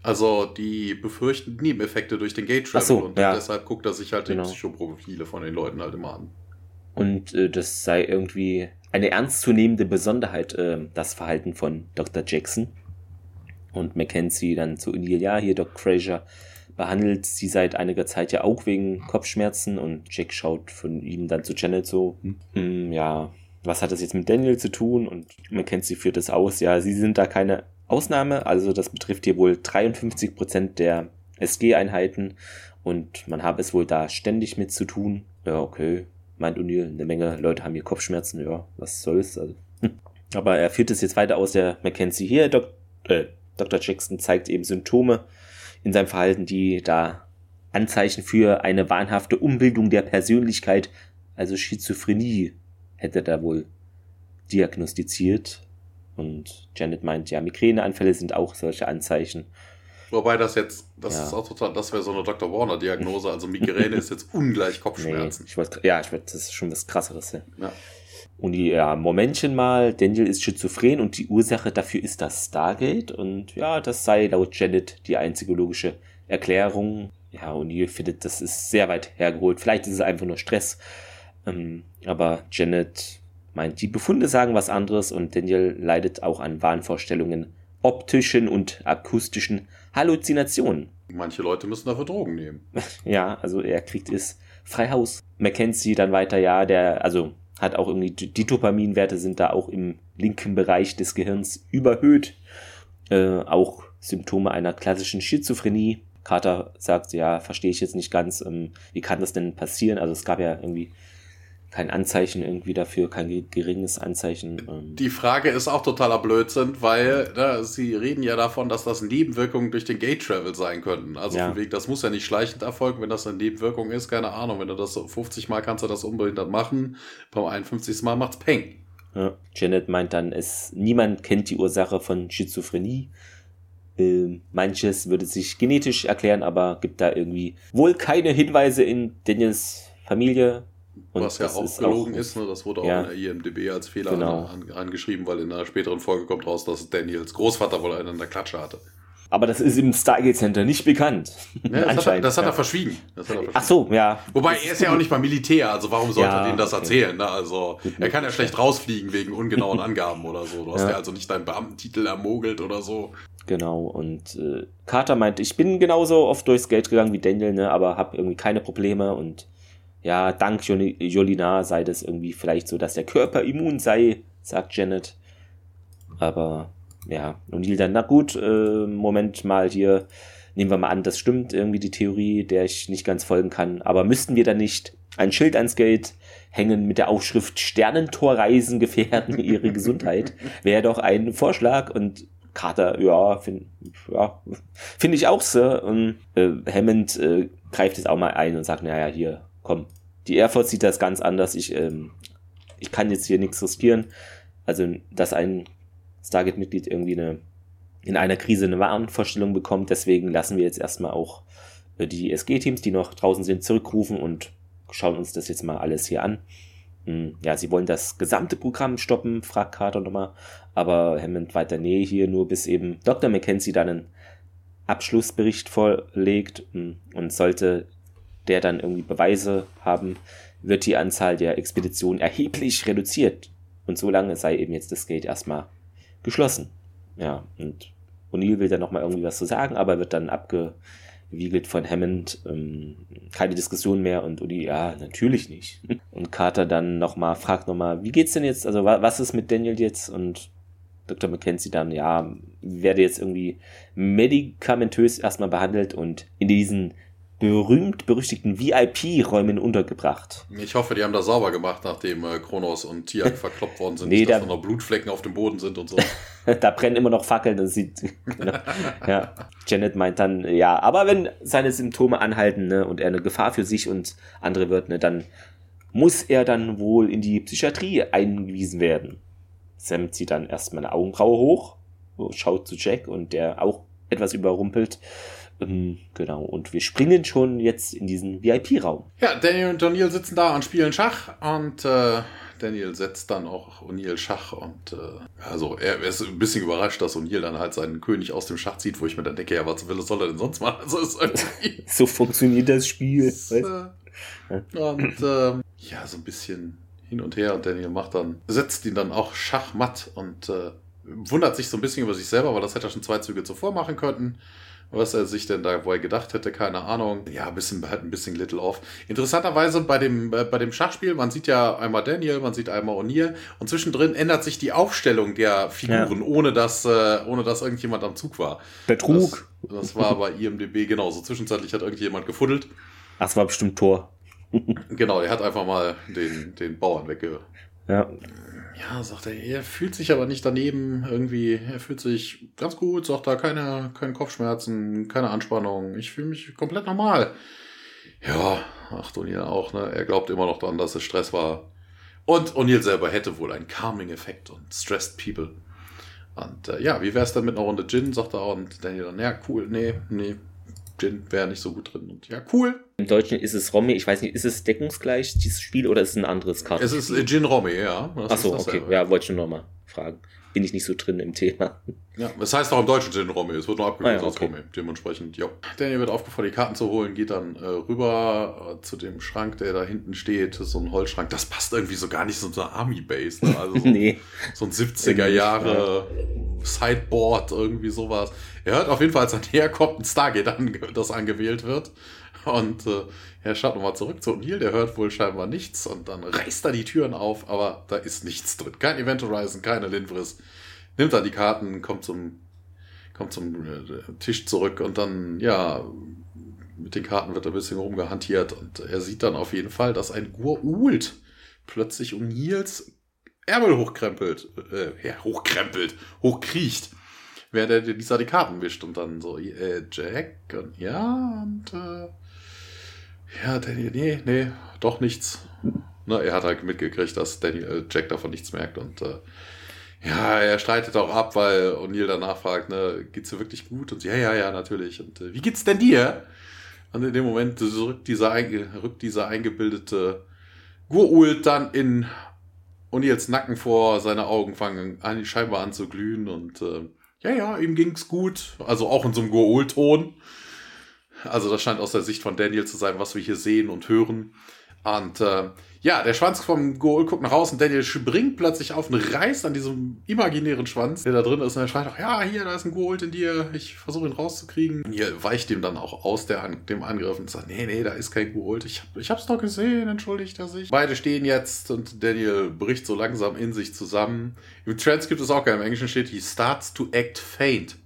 Also die befürchten Nebeneffekte durch den Gate Travel so, und ja. deshalb guckt er sich halt genau. die Psychoprofile von den Leuten halt immer an. Und äh, das sei irgendwie eine ernstzunehmende Besonderheit, äh, das Verhalten von Dr. Jackson. Und Mackenzie dann zu O'Neill, ja, hier Doc Fraser behandelt sie seit einiger Zeit ja auch wegen Kopfschmerzen und Jack schaut von ihm dann zu Janet so, hm, hm, ja, was hat das jetzt mit Daniel zu tun? Und Mackenzie führt es aus, ja, sie sind da keine Ausnahme, also das betrifft hier wohl 53 Prozent der SG-Einheiten und man habe es wohl da ständig mit zu tun. Ja, okay, meint O'Neill, eine Menge Leute haben hier Kopfschmerzen, ja, was soll's. Also. Aber er führt es jetzt weiter aus, der Mackenzie hier, Dok äh, Dr. Jackson zeigt eben Symptome in seinem Verhalten, die da Anzeichen für eine wahnhafte Umbildung der Persönlichkeit, also Schizophrenie, hätte da wohl diagnostiziert. Und Janet meint, ja, Migräneanfälle sind auch solche Anzeichen. Wobei das jetzt, das ja. ist auch total, das wäre so eine Dr. Warner-Diagnose. Also Migräne *laughs* ist jetzt ungleich Kopfschmerzen. Nee, ich wollt, ja, ich wollt, das ist schon was krasseres. Ja. ja. Und ja, Momentchen mal, Daniel ist schizophren und die Ursache dafür ist das Stargate. Und ja, das sei laut Janet die einzige logische Erklärung. Ja, und ihr findet, das ist sehr weit hergeholt. Vielleicht ist es einfach nur Stress. Ähm, aber Janet meint, die Befunde sagen was anderes und Daniel leidet auch an Wahnvorstellungen, optischen und akustischen Halluzinationen. Manche Leute müssen dafür Drogen nehmen. *laughs* ja, also er kriegt es frei Haus. Mackenzie dann weiter, ja, der, also hat auch irgendwie, die Dopaminwerte sind da auch im linken Bereich des Gehirns überhöht. Äh, auch Symptome einer klassischen Schizophrenie. Carter sagt, ja, verstehe ich jetzt nicht ganz, ähm, wie kann das denn passieren? Also es gab ja irgendwie kein Anzeichen irgendwie dafür, kein geringes Anzeichen. Ähm. Die Frage ist auch totaler Blödsinn, weil ne, sie reden ja davon, dass das Nebenwirkungen durch den Gate Travel sein könnten. Also ja. Weg, das muss ja nicht schleichend erfolgen, wenn das eine Nebenwirkung ist, keine Ahnung. Wenn du das 50 Mal kannst du das unbehindert machen, beim 51. Mal macht's Peng. Ja. Janet meint dann, es niemand kennt die Ursache von Schizophrenie. Äh, manches würde sich genetisch erklären, aber gibt da irgendwie wohl keine Hinweise in Daniels Familie. Und Was ja auch gelogen ist, ne? das wurde auch ja, in der IMDB als Fehler genau. an, angeschrieben, weil in einer späteren Folge kommt raus, dass Daniels Großvater wohl einen an der Klatsche hatte. Aber das ist im Stargate Center nicht bekannt. Ja, das, hat er, *laughs* das, hat er, verschwiegen. Das hat er verschwiegen. Ach so, ja. Wobei er ist ja auch nicht mal Militär, also warum sollte ja, er denen das erzählen? Ne? Also er kann ja schlecht rausfliegen wegen ungenauen Angaben oder so. Du hast ja, ja also nicht deinen Beamtentitel ermogelt oder so. Genau, und äh, Carter meint, ich bin genauso oft durchs Geld gegangen wie Daniel, ne, aber habe irgendwie keine Probleme und ja, dank Jolina sei das irgendwie vielleicht so, dass der Körper immun sei, sagt Janet. Aber ja, und Neil dann, na gut, äh, Moment mal hier, nehmen wir mal an, das stimmt irgendwie die Theorie, der ich nicht ganz folgen kann. Aber müssten wir dann nicht ein Schild ans Gate hängen mit der Aufschrift Sternentorreisen gefährden ihre *laughs* Gesundheit? Wäre doch ein Vorschlag und Carter, ja, finde ja, find ich auch so. Und äh, Hammond äh, greift jetzt auch mal ein und sagt, naja, hier, komm. Die Air Force sieht das ganz anders. Ich, ähm, ich kann jetzt hier nichts riskieren. Also, dass ein Stargate-Mitglied irgendwie eine, in einer Krise eine Warenvorstellung bekommt. Deswegen lassen wir jetzt erstmal auch äh, die SG-Teams, die noch draußen sind, zurückrufen und schauen uns das jetzt mal alles hier an. Hm, ja, sie wollen das gesamte Programm stoppen, fragt Carter nochmal, aber Hammond weiter Nähe hier nur bis eben Dr. Mackenzie dann einen Abschlussbericht vorlegt hm, und sollte der dann irgendwie Beweise haben, wird die Anzahl der Expeditionen erheblich reduziert. Und so lange sei eben jetzt das Gate erstmal geschlossen. Ja, und O'Neill will dann nochmal irgendwie was zu sagen, aber wird dann abgewiegelt von Hammond. Ähm, keine Diskussion mehr und Udi, ja, natürlich nicht. *laughs* Und Carter dann nochmal, fragt nochmal, wie geht's denn jetzt? Also, was ist mit Daniel jetzt? Und Dr. McKenzie dann, ja, werde jetzt irgendwie medikamentös erstmal behandelt und in diesen berühmt-berüchtigten VIP-Räumen untergebracht. Ich hoffe, die haben das sauber gemacht, nachdem äh, Kronos und Tiak *laughs* verkloppt worden sind, nee, dass da noch Blutflecken auf dem Boden sind und so. *laughs* da brennen immer noch Fackeln, das sieht. genau. ja. Janet meint dann, ja, aber wenn seine Symptome anhalten ne, und er eine Gefahr für sich und andere wird, ne, dann muss er dann wohl in die Psychiatrie eingewiesen werden. Sam zieht dann erstmal eine Augenbraue hoch, schaut zu Jack und der auch etwas überrumpelt. Ähm, genau, und wir springen schon jetzt in diesen VIP-Raum. Ja, Daniel und O'Neill sitzen da und spielen Schach und äh, Daniel setzt dann auch O'Neill Schach und äh, also er, ist ein bisschen überrascht, dass O'Neill dann halt seinen König aus dem Schach zieht, wo ich mir dann denke, ja, was will, soll er denn sonst machen? Also *laughs* so funktioniert das Spiel. Das, äh, und äh, ja, so ein bisschen hin und her und Daniel macht dann, setzt ihn dann auch Schachmatt und äh, wundert sich so ein bisschen über sich selber, weil das hätte er schon zwei Züge zuvor machen können was er sich denn da wohl gedacht hätte, keine Ahnung. Ja, ein bisschen, halt ein bisschen Little off. Interessanterweise bei dem, äh, bei dem Schachspiel, man sieht ja einmal Daniel, man sieht einmal O'Neill und zwischendrin ändert sich die Aufstellung der Figuren, ja. ohne dass, äh, ohne dass irgendjemand am Zug war. Betrug. Das, das war bei IMDB genauso. Zwischenzeitlich hat irgendjemand gefuddelt. Ach, das war bestimmt Tor. genau, er hat einfach mal den, den Bauern wegge... Ja. Ja, sagt er, er fühlt sich aber nicht daneben irgendwie. Er fühlt sich ganz gut, sagt er, keine, keine Kopfschmerzen, keine Anspannung. Ich fühle mich komplett normal. Ja, ach, O'Neill auch, ne? Er glaubt immer noch daran, dass es Stress war. Und O'Neill selber hätte wohl einen Calming-Effekt und stressed people. Und äh, ja, wie wär's denn mit einer Runde Gin, sagt er. Und Daniel dann, ja, cool, nee, nee, Gin wäre nicht so gut drin. Und ja, cool. Im Deutschen ist es Romy, ich weiß nicht, ist es deckungsgleich, dieses Spiel, oder ist es ein anderes Kartenspiel? Es ist Gin Romy, ja. Achso, okay, ja, wollte ich schon nochmal fragen. Bin ich nicht so drin im Thema. Ja, es heißt auch im Deutschen Gin Romy, es wird nur abgekürzt ah, ja, okay. als Romy, dementsprechend, ja. Daniel wird aufgefordert, die Karten zu holen, geht dann äh, rüber äh, zu dem Schrank, der da hinten steht, so ein Holzschrank. Das passt irgendwie so gar nicht so zu einer Army-Base, ne? Also so, *laughs* nee. so ein 70er Jahre Sideboard, irgendwie sowas. Er hört auf jeden Fall, als er näher kommt, ein Stargate, an, *laughs* das angewählt wird. Und äh, er schaut nochmal zurück zu O'Neill, der hört wohl scheinbar nichts und dann reißt er die Türen auf, aber da ist nichts drin. Kein Event Horizon, keine Linvris. Nimmt dann die Karten, kommt zum, kommt zum äh, Tisch zurück und dann, ja, mit den Karten wird ein bisschen rumgehantiert und er sieht dann auf jeden Fall, dass ein Gur-Ult plötzlich O'Neills Ärmel hochkrempelt, äh, ja, hochkrempelt, hochkriecht während er Lisa die Karten wischt und dann so, äh, Jack und ja, und äh, ja, Danny, nee, nee, doch nichts. ne, er hat halt mitgekriegt, dass Daniel, Jack davon nichts merkt und äh, ja, er streitet auch ab, weil O'Neill danach fragt, ne, geht's dir wirklich gut? Und ja, ja, ja, natürlich. Und äh, wie geht's denn dir? Und in dem Moment rückt dieser, rückt dieser eingebildete Gurult dann in O'Neills Nacken vor, seine Augen fangen an, scheinbar an zu glühen und äh, ja, ja, ihm ging's gut. Also auch in so einem Gurul-Ton. Also das scheint aus der Sicht von Daniel zu sein, was wir hier sehen und hören. Und äh, ja, der Schwanz vom Goal guckt nach außen. Daniel springt plötzlich auf und reißt an diesem imaginären Schwanz, der da drin ist. Und er schreit auch, ja, hier, da ist ein Gold in dir. Ich versuche ihn rauszukriegen. Und hier weicht ihm dann auch aus der, dem Angriff und sagt, nee, nee, da ist kein Gold. Ich, hab, ich hab's doch gesehen, entschuldigt er sich. Beide stehen jetzt und Daniel bricht so langsam in sich zusammen. Im Transkript ist auch geil. Im Englischen steht, he starts to act faint.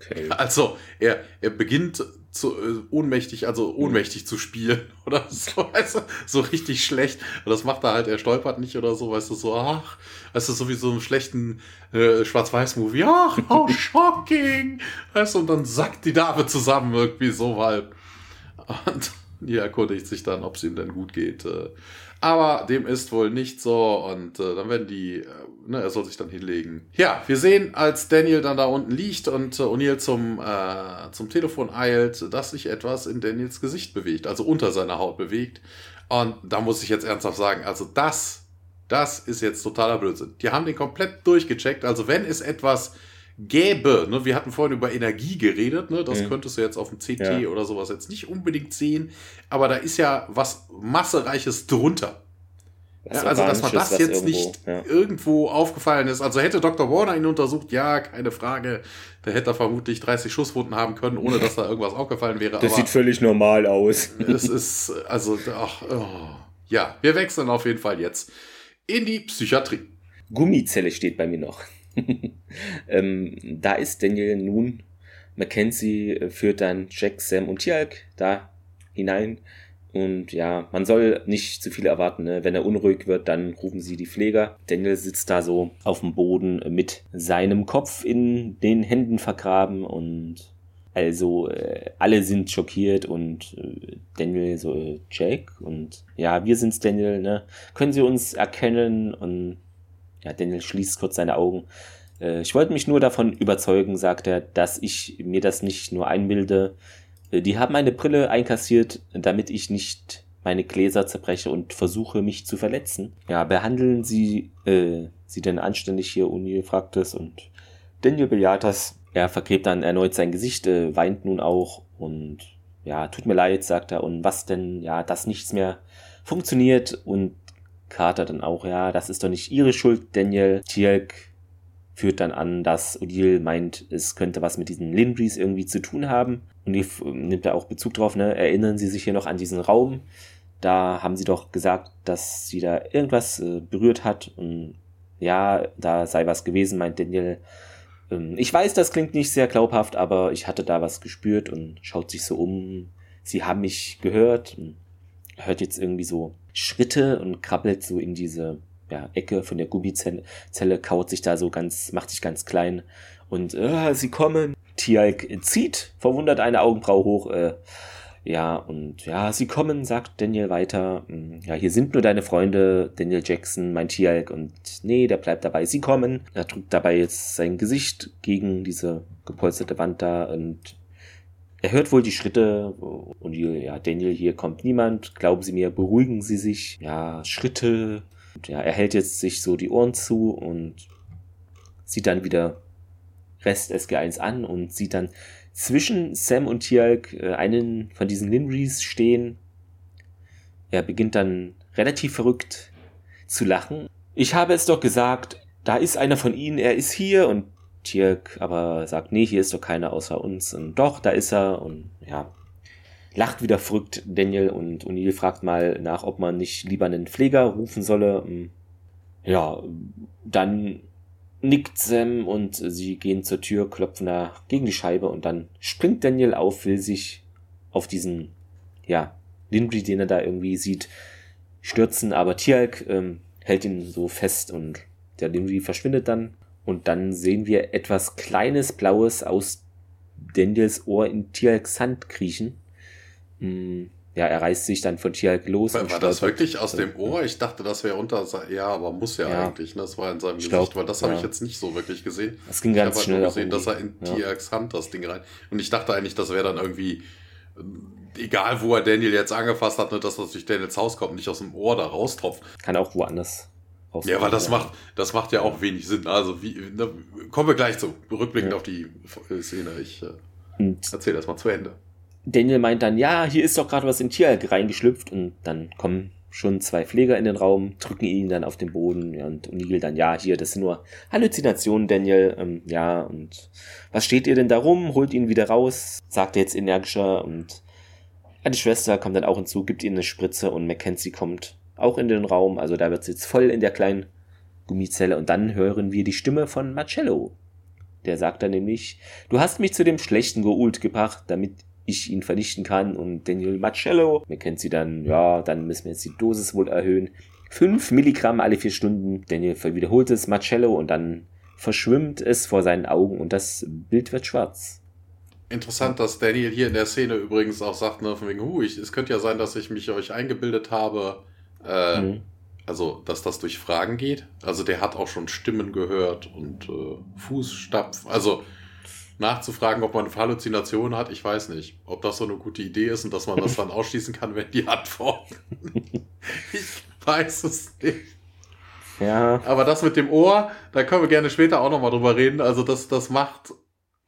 Okay. Also, er, er beginnt zu, äh, ohnmächtig, also ohnmächtig zu spielen *laughs* oder so, weißt du, so richtig schlecht. Und das macht er halt, er stolpert nicht oder so, weißt du, so, ach, weißt du, so wie so einen schlechten äh, Schwarz-Weiß-Movie, ach, how *laughs* shocking, weißt du, und dann sackt die Dame zusammen irgendwie so halb. Und *laughs* die erkundigt sich dann, ob es ihm denn gut geht. Äh, aber dem ist wohl nicht so und äh, dann werden die, äh, ne, er soll sich dann hinlegen. Ja, wir sehen, als Daniel dann da unten liegt und äh, O'Neill zum, äh, zum Telefon eilt, dass sich etwas in Daniels Gesicht bewegt, also unter seiner Haut bewegt. Und da muss ich jetzt ernsthaft sagen, also das, das ist jetzt totaler Blödsinn. Die haben den komplett durchgecheckt. Also wenn es etwas gäbe, ne, wir hatten vorhin über Energie geredet, ne, das mhm. könntest du jetzt auf dem CT ja. oder sowas jetzt nicht unbedingt sehen, aber da ist ja was Massereiches drunter. Ja, also, dass man das jetzt irgendwo, nicht ja. irgendwo aufgefallen ist. Also hätte Dr. Warner ihn untersucht, ja, keine Frage. Der hätte vermutlich 30 Schusswunden haben können, ohne dass da irgendwas aufgefallen wäre. *laughs* Das aber sieht völlig normal aus. *laughs* es ist, also, ach, oh. ja, wir wechseln auf jeden Fall jetzt in die Psychiatrie. Gummizelle steht bei mir noch. *laughs* ähm, da ist Daniel nun. Mackenzie äh, führt dann Jack, Sam und Tialk da hinein. Und ja, man soll nicht zu viel erwarten. Ne? Wenn er unruhig wird, dann rufen sie die Pfleger. Daniel sitzt da so auf dem Boden mit seinem Kopf in den Händen vergraben und also äh, alle sind schockiert und äh, Daniel so äh, Jack und ja, wir sind's Daniel, ne? Können Sie uns erkennen und ja, Daniel schließt kurz seine Augen. Äh, ich wollte mich nur davon überzeugen, sagt er, dass ich mir das nicht nur einbilde. Äh, die haben meine Brille einkassiert, damit ich nicht meine Gläser zerbreche und versuche, mich zu verletzen. Ja, behandeln Sie äh, sie denn anständig hier? O'Neill fragt es und Daniel bejaht. Er vergräbt dann erneut sein Gesicht, äh, weint nun auch und ja, tut mir leid, sagt er. Und was denn? Ja, dass nichts mehr funktioniert und Carter dann auch, ja, das ist doch nicht ihre Schuld, Daniel. Tielk führt dann an, dass Odile meint, es könnte was mit diesen Lindries irgendwie zu tun haben. Und die nimmt da auch Bezug drauf, ne? Erinnern Sie sich hier noch an diesen Raum? Da haben sie doch gesagt, dass sie da irgendwas äh, berührt hat. Und ja, da sei was gewesen, meint Daniel. Ähm, ich weiß, das klingt nicht sehr glaubhaft, aber ich hatte da was gespürt und schaut sich so um. Sie haben mich gehört. Und hört jetzt irgendwie so Schritte und krabbelt so in diese ja, Ecke von der Gummizelle, kaut sich da so ganz, macht sich ganz klein und äh, sie kommen. Tialk zieht verwundert eine Augenbraue hoch. Äh, ja, und ja, sie kommen, sagt Daniel weiter. Hm, ja, hier sind nur deine Freunde, Daniel Jackson, mein Tialk. Und nee, der bleibt dabei. Sie kommen. Er drückt dabei jetzt sein Gesicht gegen diese gepolsterte Wand da und er hört wohl die Schritte und ja, Daniel, hier kommt niemand. Glauben Sie mir, beruhigen Sie sich. Ja, Schritte. Und ja, er hält jetzt sich so die Ohren zu und sieht dann wieder Rest SG1 an und sieht dann zwischen Sam und Tialk äh, einen von diesen Linrys stehen. Er beginnt dann relativ verrückt zu lachen. Ich habe es doch gesagt, da ist einer von ihnen, er ist hier und Tirk aber sagt, nee, hier ist doch keiner außer uns. Und doch, da ist er. Und ja, lacht wieder verrückt Daniel und O'Neill fragt mal nach, ob man nicht lieber einen Pfleger rufen solle. Hm. Ja, dann nickt Sam und sie gehen zur Tür, klopfen da gegen die Scheibe und dann springt Daniel auf, will sich auf diesen, ja, Lindry, den er da irgendwie sieht, stürzen, aber Tialk ähm, hält ihn so fest und der Lindry verschwindet dann und dann sehen wir etwas kleines Blaues aus Daniels Ohr in Tialks Hand kriechen. Hm, ja, er reißt sich dann von Tialk los. War, war das wirklich aus dem Ohr? Ich dachte, das wäre unter. Ja, aber muss ja, ja, eigentlich. Ne? Das war in seinem Gesicht, glaub, weil das habe ich jetzt nicht so wirklich gesehen. Das ging ganz ich schnell. Ich habe gesehen, dass er in ja. Tialks Hand das Ding rein. Und ich dachte eigentlich, das wäre dann irgendwie. Äh, egal, wo er Daniel jetzt angefasst hat, ne, dass das durch Daniels Haus kommt, nicht aus dem Ohr da raustropft. Kann auch woanders ja, aber das macht, das macht ja auch wenig Sinn. Also, wie, ne, kommen wir gleich zu, rückblickend ja. auf die Szene. Ich äh, erzähle das mal zu Ende. Daniel meint dann, ja, hier ist doch gerade was in Tieralk reingeschlüpft und dann kommen schon zwei Pfleger in den Raum, drücken ihn dann auf den Boden ja, und O'Neill dann, ja, hier, das sind nur Halluzinationen, Daniel, ähm, ja, und was steht ihr denn da rum? Holt ihn wieder raus, sagt er jetzt energischer und die Schwester kommt dann auch hinzu, gibt ihm eine Spritze und Mackenzie kommt auch in den Raum, also da wird sie jetzt voll in der kleinen Gummizelle und dann hören wir die Stimme von Marcello. Der sagt dann nämlich, du hast mich zu dem schlechten Geult gebracht, damit ich ihn vernichten kann. Und Daniel Marcello, mir kennt sie dann, ja, dann müssen wir jetzt die Dosis wohl erhöhen. 5 Milligramm alle vier Stunden. Daniel wiederholt es, Marcello, und dann verschwimmt es vor seinen Augen und das Bild wird schwarz. Interessant, dass Daniel hier in der Szene übrigens auch sagt, ne, von wegen, hu, ich, es könnte ja sein, dass ich mich euch eingebildet habe, äh, mhm. also, dass das durch Fragen geht. Also, der hat auch schon Stimmen gehört und äh, Fußstapfen. Also, nachzufragen, ob man Halluzinationen hat, ich weiß nicht. Ob das so eine gute Idee ist und dass man das dann *laughs* ausschließen kann, wenn die antworten. *laughs* ich weiß es nicht. Ja. Aber das mit dem Ohr, da können wir gerne später auch nochmal drüber reden. Also das, das macht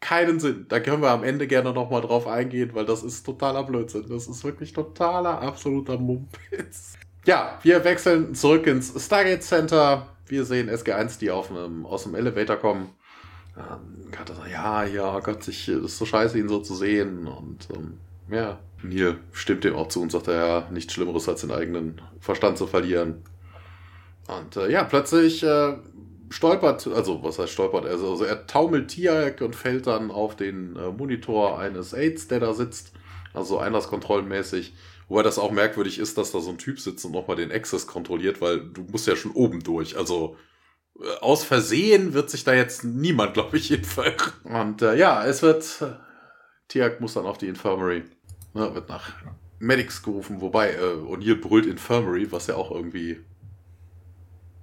keinen Sinn. Da können wir am Ende gerne nochmal drauf eingehen, weil das ist totaler Blödsinn. Das ist wirklich totaler, absoluter Mumpitz. Ja, wir wechseln zurück ins Stargate Center. Wir sehen SG1, die auf einem, aus dem Elevator kommen. Ähm, sagt, ja, ja, Gott, ich, das ist so scheiße, ihn so zu sehen. Und ähm, ja, Neil stimmt dem auch zu und sagt, ja, nichts Schlimmeres als den eigenen Verstand zu verlieren. Und äh, ja, plötzlich äh, stolpert, also was heißt stolpert, also, also er taumelt Tiak und fällt dann auf den äh, Monitor eines Aids, der da sitzt, also einlasskontrollenmäßig. Wobei das auch merkwürdig ist, dass da so ein Typ sitzt und nochmal den Access kontrolliert, weil du musst ja schon oben durch. Also aus Versehen wird sich da jetzt niemand, glaube ich, *laughs* jedenfalls. Und äh, ja, es wird. Äh, Tiak muss dann auf die Infirmary. Ne, wird nach Medics gerufen, wobei äh, O'Neill brüllt Infirmary, was ja auch irgendwie.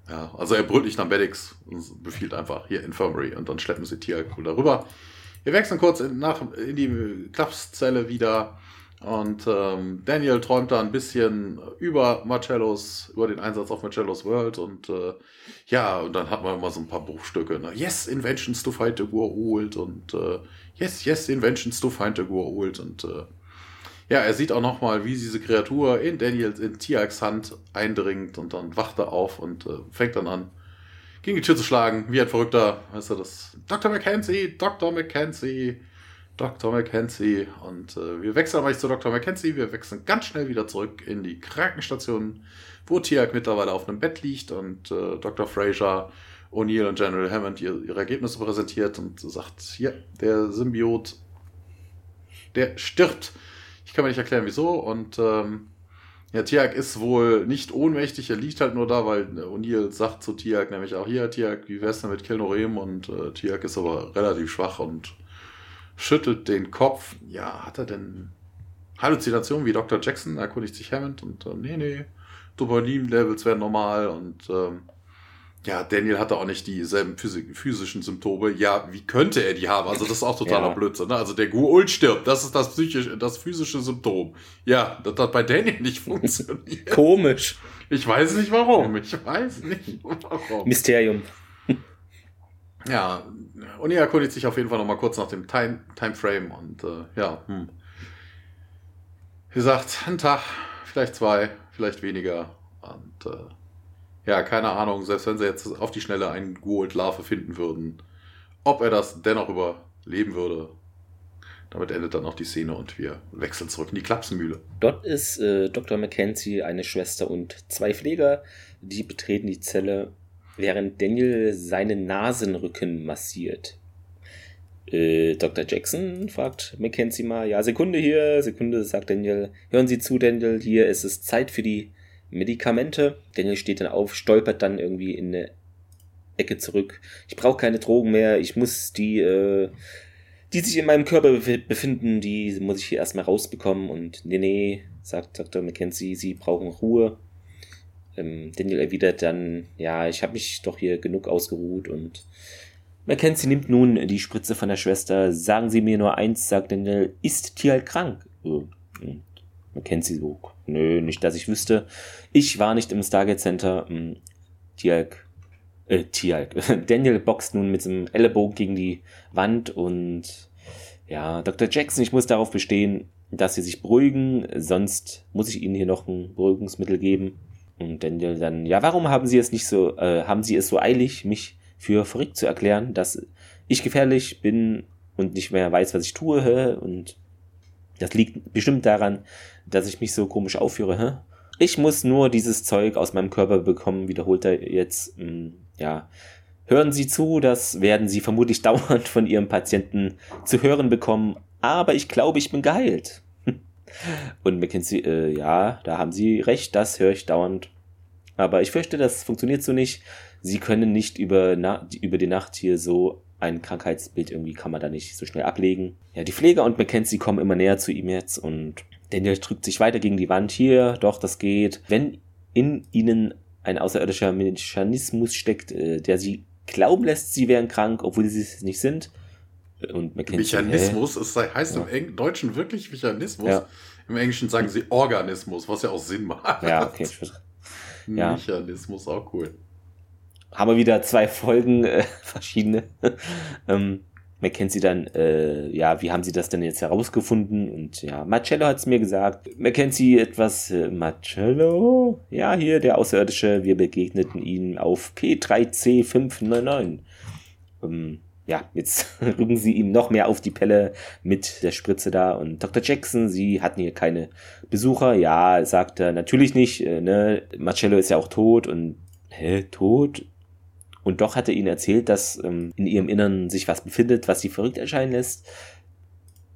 Ja, also er brüllt nicht nach Medics und befiehlt einfach hier Infirmary und dann schleppen sie Tiak wohl darüber. Wir wechseln kurz in, nach, in die Klapszelle wieder. Und ähm, Daniel träumt da ein bisschen über Marcellos, über den Einsatz auf Marcellos World und äh, ja, und dann hat man immer so ein paar Bruchstücke. Ne? Yes, inventions to fight the world und äh, yes, yes, inventions to find the world und äh, ja, er sieht auch nochmal, wie diese Kreatur in Daniels, in Tiaks Hand eindringt und dann wacht er auf und äh, fängt dann an, gegen die Tür zu schlagen, wie ein Verrückter. Weißt du, das Dr. Mackenzie, Dr. Mackenzie. Dr. Mackenzie. Und äh, wir wechseln aber nicht zu Dr. Mackenzie. Wir wechseln ganz schnell wieder zurück in die Krankenstation, wo Tiak mittlerweile auf einem Bett liegt und äh, Dr. Fraser, O'Neill und General Hammond ihre, ihre Ergebnisse präsentiert und sagt, ja, der Symbiot, der stirbt. Ich kann mir nicht erklären, wieso. Und ähm, ja, Tiak ist wohl nicht ohnmächtig, er liegt halt nur da, weil O'Neill sagt zu Tiak nämlich auch, hier, Tiak, wie wär's denn mit Kilnorem? Und äh, Tiak ist aber relativ schwach und schüttelt den Kopf. Ja, hat er denn Halluzinationen wie Dr. Jackson? Erkundigt sich Hammond und äh, nee, nee, Dopamin-Levels werden normal und ähm, ja, Daniel hatte auch nicht dieselben physischen Symptome. Ja, wie könnte er die haben? Also das ist auch totaler ja. Blödsinn. Ne? Also der Guul stirbt, das ist das psychische, das physische Symptom. Ja, das hat bei Daniel nicht *laughs* funktioniert. Komisch. Ich weiß nicht warum. Ich weiß nicht warum. Mysterium. Ja, und er erkundigt sich auf jeden Fall nochmal kurz nach dem Time, Timeframe und äh, ja, hm. Wie gesagt, ein Tag, vielleicht zwei, vielleicht weniger. Und äh, ja, keine Ahnung, selbst wenn sie jetzt auf die Schnelle einen Gold-Larve finden würden, ob er das dennoch überleben würde. Damit endet dann auch die Szene und wir wechseln zurück in die Klapsenmühle. Dort ist äh, Dr. Mackenzie, eine Schwester und zwei Pfleger, die betreten die Zelle während Daniel seinen Nasenrücken massiert. Äh, Dr. Jackson fragt Mackenzie mal, ja, Sekunde hier, Sekunde, sagt Daniel. Hören Sie zu, Daniel, hier ist es Zeit für die Medikamente. Daniel steht dann auf, stolpert dann irgendwie in eine Ecke zurück. Ich brauche keine Drogen mehr, ich muss die, äh, die sich in meinem Körper befinden, die muss ich hier erstmal rausbekommen. Und nee, nee, sagt Dr. McKenzie, sie brauchen Ruhe. Ähm, Daniel erwidert dann, ja, ich habe mich doch hier genug ausgeruht und Mackenzie nimmt nun die Spritze von der Schwester. Sagen Sie mir nur eins, sagt Daniel, ist Tial krank? Äh, Mackenzie so, nö, nicht, dass ich wüsste. Ich war nicht im Stargate Center. Hm, Tialk, äh, Tialk. *laughs* Daniel boxt nun mit dem Ellenbogen gegen die Wand und ja, Dr. Jackson, ich muss darauf bestehen, dass Sie sich beruhigen, sonst muss ich Ihnen hier noch ein Beruhigungsmittel geben. Und Daniel dann, ja, warum haben Sie es nicht so, äh, haben Sie es so eilig, mich für verrückt zu erklären, dass ich gefährlich bin und nicht mehr weiß, was ich tue. Und das liegt bestimmt daran, dass ich mich so komisch aufführe. Ich muss nur dieses Zeug aus meinem Körper bekommen, wiederholt er jetzt. Hm, ja, hören Sie zu, das werden Sie vermutlich *laughs* dauernd von Ihrem Patienten zu hören bekommen. Aber ich glaube, ich bin geheilt. Und McKinsey, äh, ja, da haben Sie recht, das höre ich dauernd. Aber ich fürchte, das funktioniert so nicht sie können nicht über, na, über die Nacht hier so ein Krankheitsbild irgendwie kann man da nicht so schnell ablegen. Ja, die Pfleger und Mackenzie kommen immer näher zu ihm jetzt und Daniel drückt sich weiter gegen die Wand. Hier, doch, das geht. Wenn in ihnen ein außerirdischer Mechanismus steckt, äh, der sie glauben lässt, sie wären krank, obwohl sie es nicht sind. Und Mackenzie, Mechanismus, es heißt ja. im Deutschen wirklich Mechanismus. Ja. Im Englischen sagen sie Organismus, was ja auch Sinn macht. Ja, okay. Ja. Mechanismus, auch cool haben wir wieder zwei Folgen, äh, *laughs* verschiedene. ähm, Mackenzie dann, äh, ja, wie haben sie das denn jetzt herausgefunden? Und ja, Marcello hat es mir gesagt. Mackenzie etwas, äh, Marcello? Ja, hier, der Außerirdische, wir begegneten ihm auf P3C599. Ähm, ja, jetzt *laughs* rücken sie ihm noch mehr auf die Pelle mit der Spritze da. Und Dr. Jackson, sie hatten hier keine Besucher. Ja, sagt er, natürlich nicht, äh, ne? Marcello ist ja auch tot und, hä, tot? Und doch hat er ihnen erzählt, dass ähm, in ihrem Innern sich was befindet, was sie verrückt erscheinen lässt.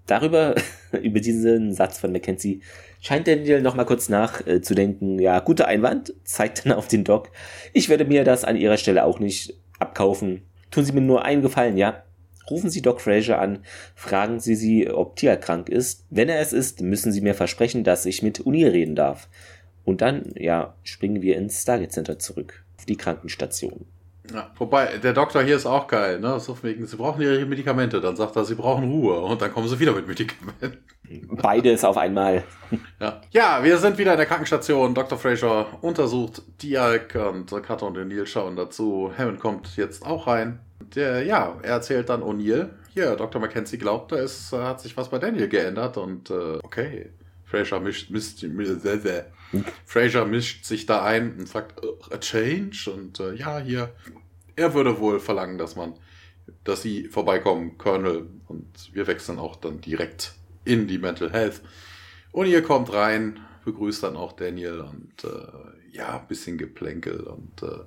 Darüber, *laughs* über diesen Satz von Mackenzie, scheint Daniel noch mal kurz nachzudenken. Äh, ja, guter Einwand, zeigt dann auf den Doc. Ich werde mir das an ihrer Stelle auch nicht abkaufen. Tun Sie mir nur einen Gefallen, ja? Rufen Sie Doc Fraser an, fragen Sie sie, ob Tia krank ist. Wenn er es ist, müssen Sie mir versprechen, dass ich mit Unil reden darf. Und dann, ja, springen wir ins Stargate Center zurück, auf die Krankenstation. Ja, wobei, der Doktor hier ist auch geil, ne? So wegen, sie brauchen ihre Medikamente. Dann sagt er, sie brauchen Ruhe. Und dann kommen sie wieder mit Medikamenten. *laughs* Beides auf einmal. *laughs* Ja. ja, wir sind wieder in der Krankenstation. Dr. Fraser untersucht Dialk und Carter und O'Neill schauen dazu. Hammond kommt jetzt auch rein. Der, ja, er erzählt dann O'Neill. Hier, Dr. Mackenzie glaubt, da ist, hat sich was bei Daniel geändert. Und äh, okay, Fraser mischt, mischt, mischt, *laughs* Fraser mischt sich da ein und fragt, a change? Und äh, ja, hier, er würde wohl verlangen, dass man, dass sie vorbeikommen, Colonel, und wir wechseln auch dann direkt in die Mental Health. Und ihr kommt rein, begrüßt dann auch Daniel und äh, ja, ein bisschen Geplänkel und äh,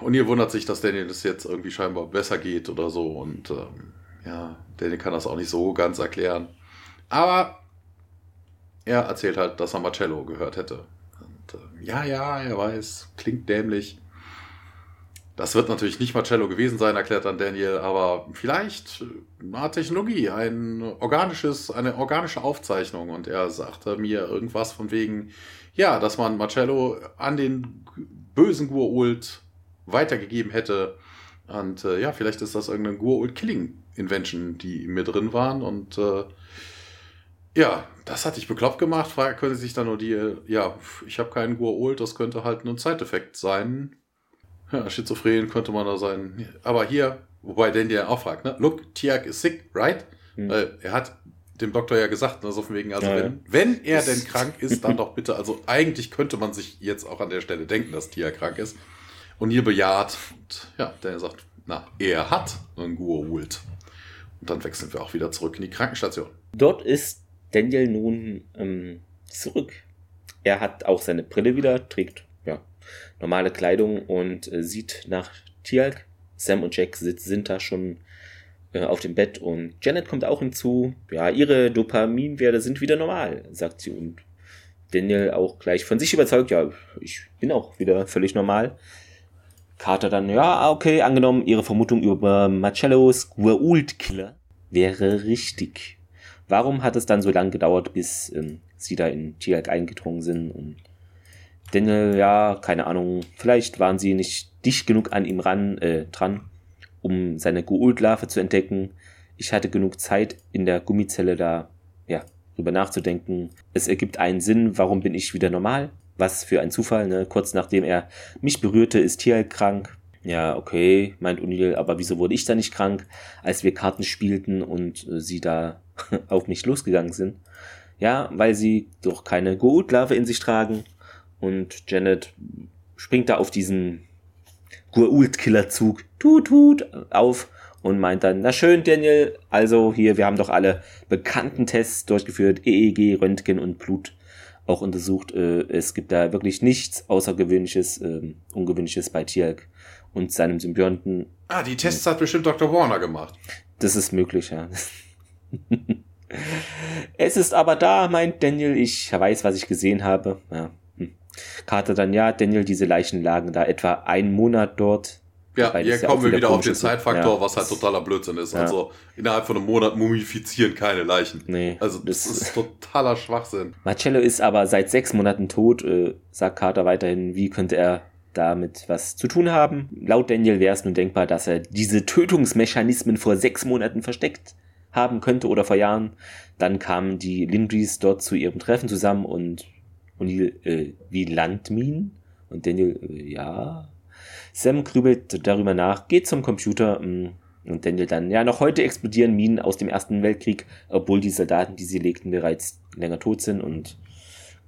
und ihr wundert sich, dass Daniel das jetzt irgendwie scheinbar besser geht oder so und ähm, ja, Daniel kann das auch nicht so ganz erklären. Aber er erzählt halt, dass er Marcello gehört hätte. Und, äh, ja, ja, er weiß, klingt dämlich. Das wird natürlich nicht Marcello gewesen sein, erklärt dann Daniel, aber vielleicht eine Technologie, ein organisches, eine organische Aufzeichnung. Und er sagte mir irgendwas von wegen, ja, dass man Marcello an den bösen Gua'uld weitergegeben hätte. Und äh, ja, vielleicht ist das irgendeine Gua'uld Killing Invention, die mir drin waren. Und äh, ja, das hatte ich bekloppt gemacht. Frage könnte sich dann nur die, ja, ich habe keinen Guaol, das könnte halt nur ein Zeiteffekt sein. Ja, schizophren könnte man da sein. Aber hier, wobei den dir auch fragt, ne? Look, Tiak is sick, right? Hm. Weil er hat dem Doktor ja gesagt, also von wegen, also ja, wenn, ja. wenn er denn krank ist, dann doch bitte, also eigentlich könnte man sich jetzt auch an der Stelle denken, dass Tiak krank ist. Und hier bejaht. Und ja, der sagt, na, er hat einen Gua'uld. Und dann wechseln wir auch wieder zurück in die Krankenstation. Dort ist Daniel nun ähm, zurück. Er hat auch seine Brille wieder, trägt ja, normale Kleidung und äh, sieht nach Tialk. Sam und Jack sind da schon äh, auf dem Bett und Janet kommt auch hinzu. Ja, ihre Dopaminwerte sind wieder normal, sagt sie und Daniel auch gleich von sich überzeugt. Ja, ich bin auch wieder völlig normal. Carter dann, ja, okay, angenommen, ihre Vermutung über Marcellos Gua'uld-Killer wäre richtig. Warum hat es dann so lange gedauert, bis ähm, sie da in Tiag eingedrungen sind. Und Daniel, ja, keine Ahnung, vielleicht waren sie nicht dicht genug an ihm ran, äh, dran, um seine Gould-Larve zu entdecken. Ich hatte genug Zeit in der Gummizelle da, ja, drüber nachzudenken. Es ergibt einen Sinn, warum bin ich wieder normal? Was für ein Zufall, ne? Kurz nachdem er mich berührte, ist Tiag krank. Ja, okay, meint O'Neill, aber wieso wurde ich da nicht krank, als wir Karten spielten und äh, sie da *laughs* auf mich losgegangen sind? Ja, weil sie doch keine Gould-Larve in sich tragen. Und Janet springt da auf diesen Goa'uld-Killerzug, tut, tut, auf und meint dann, na schön, Daniel, also hier, wir haben doch alle bekannten Tests durchgeführt, EEG, Röntgen und Blut auch untersucht. Äh, es gibt da wirklich nichts Außergewöhnliches, äh, Ungewöhnliches bei Tialk und seinem Symbionten. Ah, die Tests hat bestimmt Dr. Warner gemacht. Das ist möglich, ja. *laughs* es ist aber da, meint Daniel, ich weiß, was ich gesehen habe. Ja. Hm. Carter dann, ja, Daniel, diese Leichen lagen da etwa einen Monat dort. Ja, hier kommen wir wieder auf den Zeitfaktor, ja, was halt totaler Blödsinn ist. Ja. Also innerhalb von einem Monat mumifizieren keine Leichen. Nee, also das, das ist totaler Schwachsinn. Marcello ist aber seit sechs Monaten tot, äh, sagt Carter weiterhin, wie könnte er damit was zu tun haben. Laut Daniel wäre es nun denkbar, dass er diese Tötungsmechanismen vor sechs Monaten versteckt haben könnte oder vor Jahren. Dann kamen die Lindries dort zu ihrem Treffen zusammen und O'Neill, äh, wie Landminen? Und Daniel, äh, ja. Sam grübelt darüber nach, geht zum Computer mh, mm, und Daniel dann, ja, noch heute explodieren Minen aus dem Ersten Weltkrieg, obwohl die Soldaten, die sie legten, bereits länger tot sind und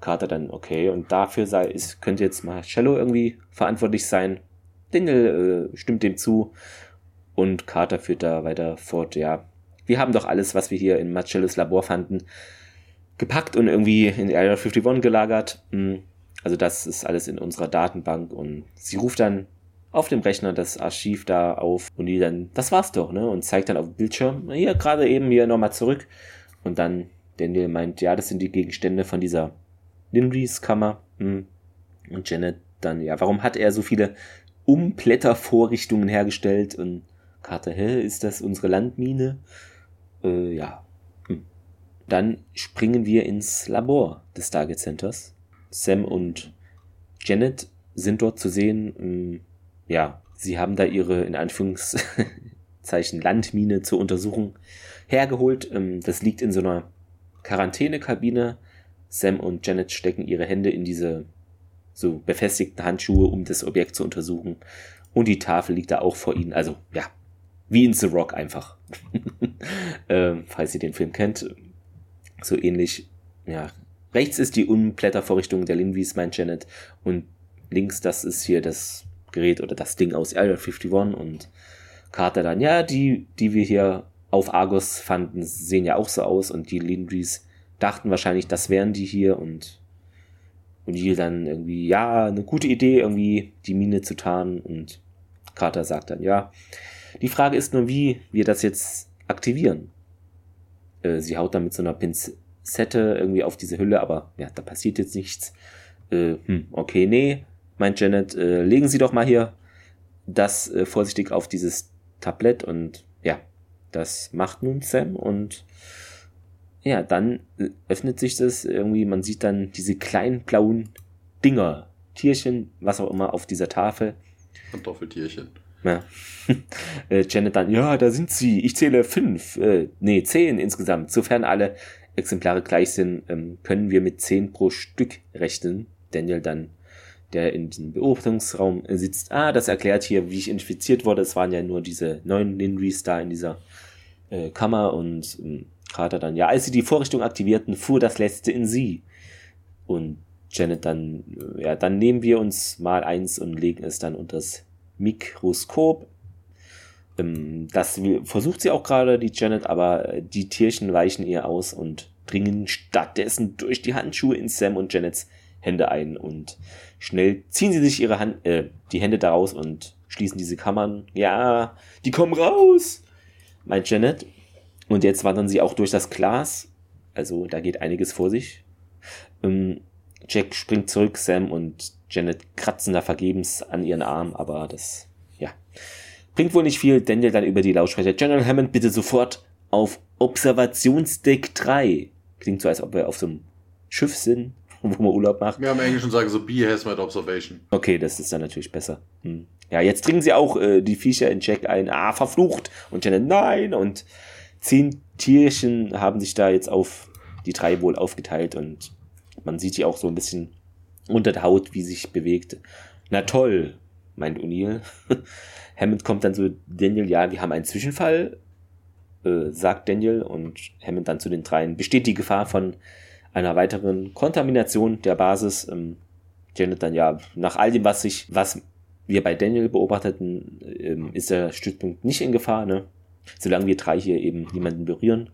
Carter dann, okay, und dafür sei, ist, könnte jetzt Marcello irgendwie verantwortlich sein. Daniel äh, stimmt dem zu und Carter führt da weiter fort, ja. Wir haben doch alles, was wir hier in Marcellos Labor fanden, gepackt und irgendwie in Area 51 gelagert. Hm, also das ist alles in unserer Datenbank und sie ruft dann auf dem Rechner das Archiv da auf und die dann, das war's doch, ne? Und zeigt dann auf dem Bildschirm, hier gerade eben hier nochmal zurück. Und dann Daniel meint, ja, das sind die Gegenstände von dieser Linrys Kammer. Hm. Und Janet dann, ja, warum hat er so viele Umblättervorrichtungen hergestellt? Und Carter, hä, ist das unsere Landmine? Äh, ja. Dann springen wir ins Labor des Stargate Centers. Sam und Janet sind dort zu sehen. Hm, ja, sie haben da ihre, in Anführungszeichen, *laughs* Landmine zur Untersuchung hergeholt. Ähm, das liegt in so einer Quarantänekabine Sam und Janet stecken ihre Hände in diese so befestigten Handschuhe, um das Objekt zu untersuchen. Und die Tafel liegt da auch vor ihnen. Also, ja, wie in The Rock einfach. *laughs* ähm, falls ihr den Film kennt. So ähnlich, ja. Rechts ist die Unblättervorrichtung der Linvis, meint Janet. Und links, das ist hier das Gerät oder das Ding aus Area 51. Und Carter dann, ja, die, die wir hier auf Argos fanden, sehen ja auch so aus. Und die Lindries dachten wahrscheinlich, das wären die hier und und die dann irgendwie, ja, eine gute Idee, irgendwie die Mine zu tarnen und Carter sagt dann, ja. Die Frage ist nur, wie wir das jetzt aktivieren. Äh, sie haut dann mit so einer Pinzette irgendwie auf diese Hülle, aber ja, da passiert jetzt nichts. Äh, hm, okay, nee, meint Janet, äh, legen Sie doch mal hier das äh, vorsichtig auf dieses Tablett und ja, das macht nun Sam und ja, dann äh, öffnet sich das irgendwie, man sieht dann diese kleinen blauen Dinger, Tierchen, was auch immer auf dieser Tafel. Kartoffeltierchen. Ja. *laughs* Äh, Janet dann, ja, da sind sie. Ich zähle fünf, äh, nee, zehn insgesamt. Sofern alle Exemplare gleich sind, ähm, können wir mit zehn pro Stück rechnen. Daniel dann, der in diesem Beobachtungsraum sitzt. Ah, das erklärt hier, wie ich infiziert wurde. Es waren ja nur diese neun Linrys da in dieser äh, Kammer und ähm, Carter dann, ja, als sie die Vorrichtung aktivierten, fuhr das letzte in sie. Und Janet dann, äh, ja, dann nehmen wir uns mal eins und legen es dann unter das Mikroskop. Ähm, das versucht sie auch gerade, die Janet, aber äh, die Tierchen weichen ihr aus und dringen stattdessen durch die Handschuhe in Sam und Janets Hände ein und schnell ziehen sie sich ihre Hand, äh, die Hände daraus und schließen diese Kammern. Ja, die kommen raus, meint Janet und jetzt wandern sie auch durch das Glas. Also da geht einiges vor sich. Ähm, Jack springt zurück, Sam und Janet kratzen da vergebens an ihren Arm, aber das, ja, bringt wohl nicht viel. Daniel dann über die Lautsprecher. General Hammond bitte sofort auf Observationsdeck 3. Klingt so, als ob er auf so einem Schiff sind, *laughs* wo man Urlaub macht. Ja, im Englischen sagen so, be hazmat observation. Okay, das ist dann natürlich besser. Hm. Ja, jetzt dringen sie auch äh, die Viecher in Jack ein, ah, verflucht. Und Janet, nein. Und zehn Tierchen haben sich da jetzt auf die drei wohl aufgeteilt und man sieht die auch so ein bisschen unter der Haut, wie sich bewegt. Na toll, meint O'Neill. *laughs* Hammond kommt dann zu Daniel, ja, wir haben einen Zwischenfall, äh, sagt Daniel und Hammond dann zu den dreien. Besteht die Gefahr von einer weiteren Kontamination der Basis? Ähm, Janet dann, ja, nach all dem, was sich, was wir bei Daniel beobachteten, ähm, ist der Stützpunkt nicht in Gefahr, ne? Solange wir drei hier eben niemanden berühren.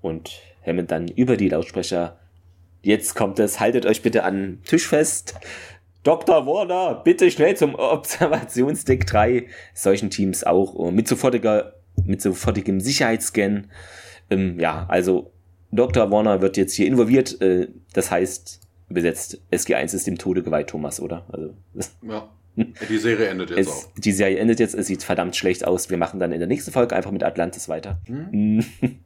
Und Hammond dann über die Lautsprecher, jetzt kommt es, haltet euch bitte an Tisch fest. Dr. Warner, bitte schnell zum Observationsdeck 3. Solchen Teams auch mit sofortiger, mit sofortigem Sicherheitsscan. Ähm, ja, also Dr. Warner wird jetzt hier involviert. Äh, das heißt, übersetzt, SG1 ist dem Tode geweiht, Thomas, oder? Also, ja. Die Serie endet jetzt es, auch. Die Serie endet jetzt, es sieht verdammt schlecht aus. Wir machen dann in der nächsten Folge einfach mit Atlantis weiter. Hm? *laughs*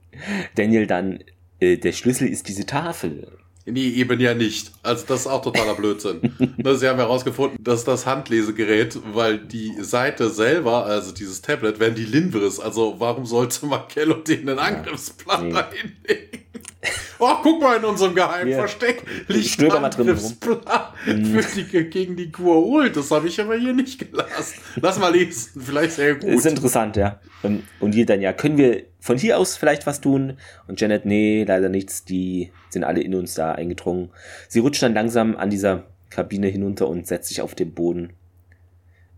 Daniel dann, äh, der Schlüssel ist diese Tafel. Nee, eben ja nicht. Also das ist auch totaler Blödsinn. *laughs* Sie haben herausgefunden, dass das Handlesegerät, weil die Seite selber, also dieses Tablet, wären die Linveris. Also warum sollte Markello den einen Angriffsplan nee. da hinlegen? *laughs* Oh, guck mal in unserem geheimen Versteck. Liegt ein Angriffsplan mhm. die, gegen die Kuahol. Das habe ich aber hier nicht gelassen. Lass mal lesen. Vielleicht sehr gut. Ist interessant, ja. Ähm, und die dann, ja, können wir von hier aus vielleicht was tun? Und Janet, nee, leider nichts. Die sind alle in uns da eingedrungen. Sie rutscht dann langsam an dieser Kabine hinunter und setzt sich auf den Boden.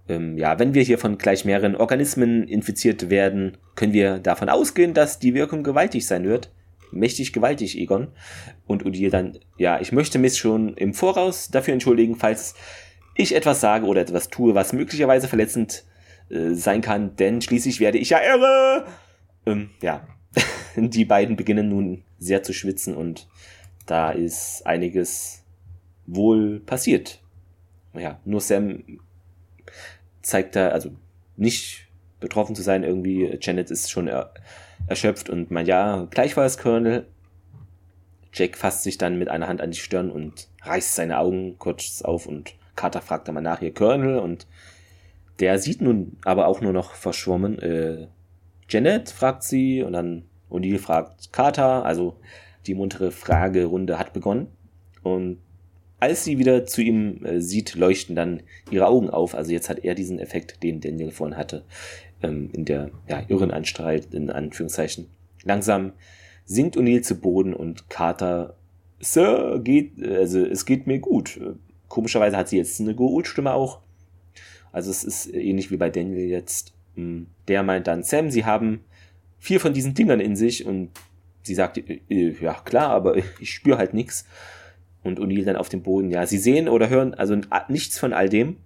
Ähm, ja, wenn wir hier von gleich mehreren Organismen infiziert werden, können wir davon ausgehen, dass die Wirkung gewaltig sein wird mächtig gewaltig, Egon. Und Udil dann, ja, ich möchte mich schon im Voraus dafür entschuldigen, falls ich etwas sage oder etwas tue, was möglicherweise verletzend äh, sein kann, denn schließlich werde ich ja irre. Ähm, ja, *laughs* die beiden beginnen nun sehr zu schwitzen und da ist einiges wohl passiert. Ja, nur Sam zeigt da, also nicht betroffen zu sein irgendwie. Janet ist schon er erschöpft und meint, ja, gleichfalls, Colonel. Jack fasst sich dann mit einer Hand an die Stirn und reißt seine Augen kurz auf und Carter fragt dann mal nach ihr Colonel und der sieht nun aber auch nur noch verschwommen. Äh, Janet fragt sie und dann O'Neill fragt Carter, also die muntere Fragerunde hat begonnen und als sie wieder zu ihm äh, sieht, leuchten dann ihre Augen auf. Also jetzt hat er diesen Effekt, den Daniel vorhin hatte ähm, in der ja, Irrenanstalt, in Anführungszeichen. Langsam sinkt O'Neill zu Boden und Carter, Sir, geht, also es geht mir gut. Komischerweise hat sie jetzt eine Gould-Stimme auch. Also es ist ähnlich wie bei Daniel jetzt. Hm, der meint dann, Sam, Sie haben vier von diesen Dingern in sich und sie sagt, äh, äh, ja klar, aber *laughs* ich spüre halt nichts. Und O'Neill dann auf dem Boden, ja, Sie sehen oder hören also nichts von all dem.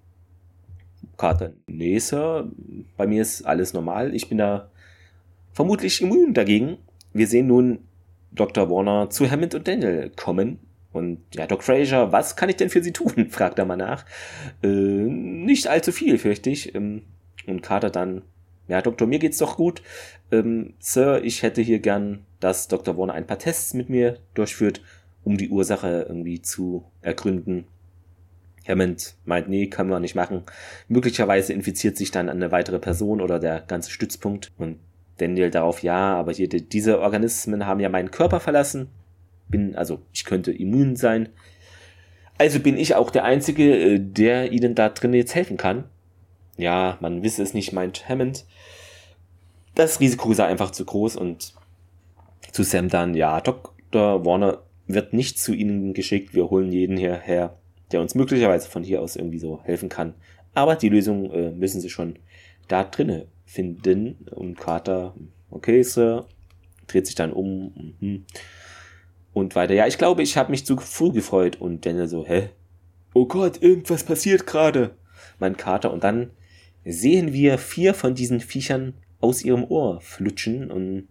Carter, nee, Sir, bei mir ist alles normal. Ich bin da vermutlich immun dagegen. Wir sehen nun Dr. Warner zu Hammond und Daniel kommen. Und ja, Doc Fraser, was kann ich denn für Sie tun? *laughs* fragt er mal nach. Äh, nicht allzu viel, fürchte ich. Ähm, und Carter dann, ja, Doktor, mir geht's doch gut. Ähm, Sir, ich hätte hier gern, dass Dr. Warner ein paar Tests mit mir durchführt, um die Ursache irgendwie zu ergründen. Hammond meint, nee, kann man nicht machen. Möglicherweise infiziert sich dann eine weitere Person oder der ganze Stützpunkt. Und Daniel darauf, ja, aber hier, diese Organismen haben ja meinen Körper verlassen. Bin, also, ich könnte immun sein. Also bin ich auch der Einzige, äh, der ihnen da drin jetzt helfen kann. Ja, man wisse es nicht, meint Hammond. Das Risiko sei einfach zu groß und zu Sam dann, ja, Dr. Warner wird nicht zu ihnen geschickt, wir holen jeden hierher der uns möglicherweise von hier aus irgendwie so helfen kann. Aber die Lösung äh, müssen sie schon da drinne finden. Und Carter, okay, Sir, dreht sich dann um mhm. und weiter. Ja, ich glaube, ich habe mich zu früh gefreut. Und Daniel so, hä? Oh Gott, irgendwas passiert gerade. Mein Kater. Und dann sehen wir vier von diesen Viechern aus ihrem Ohr flutschen und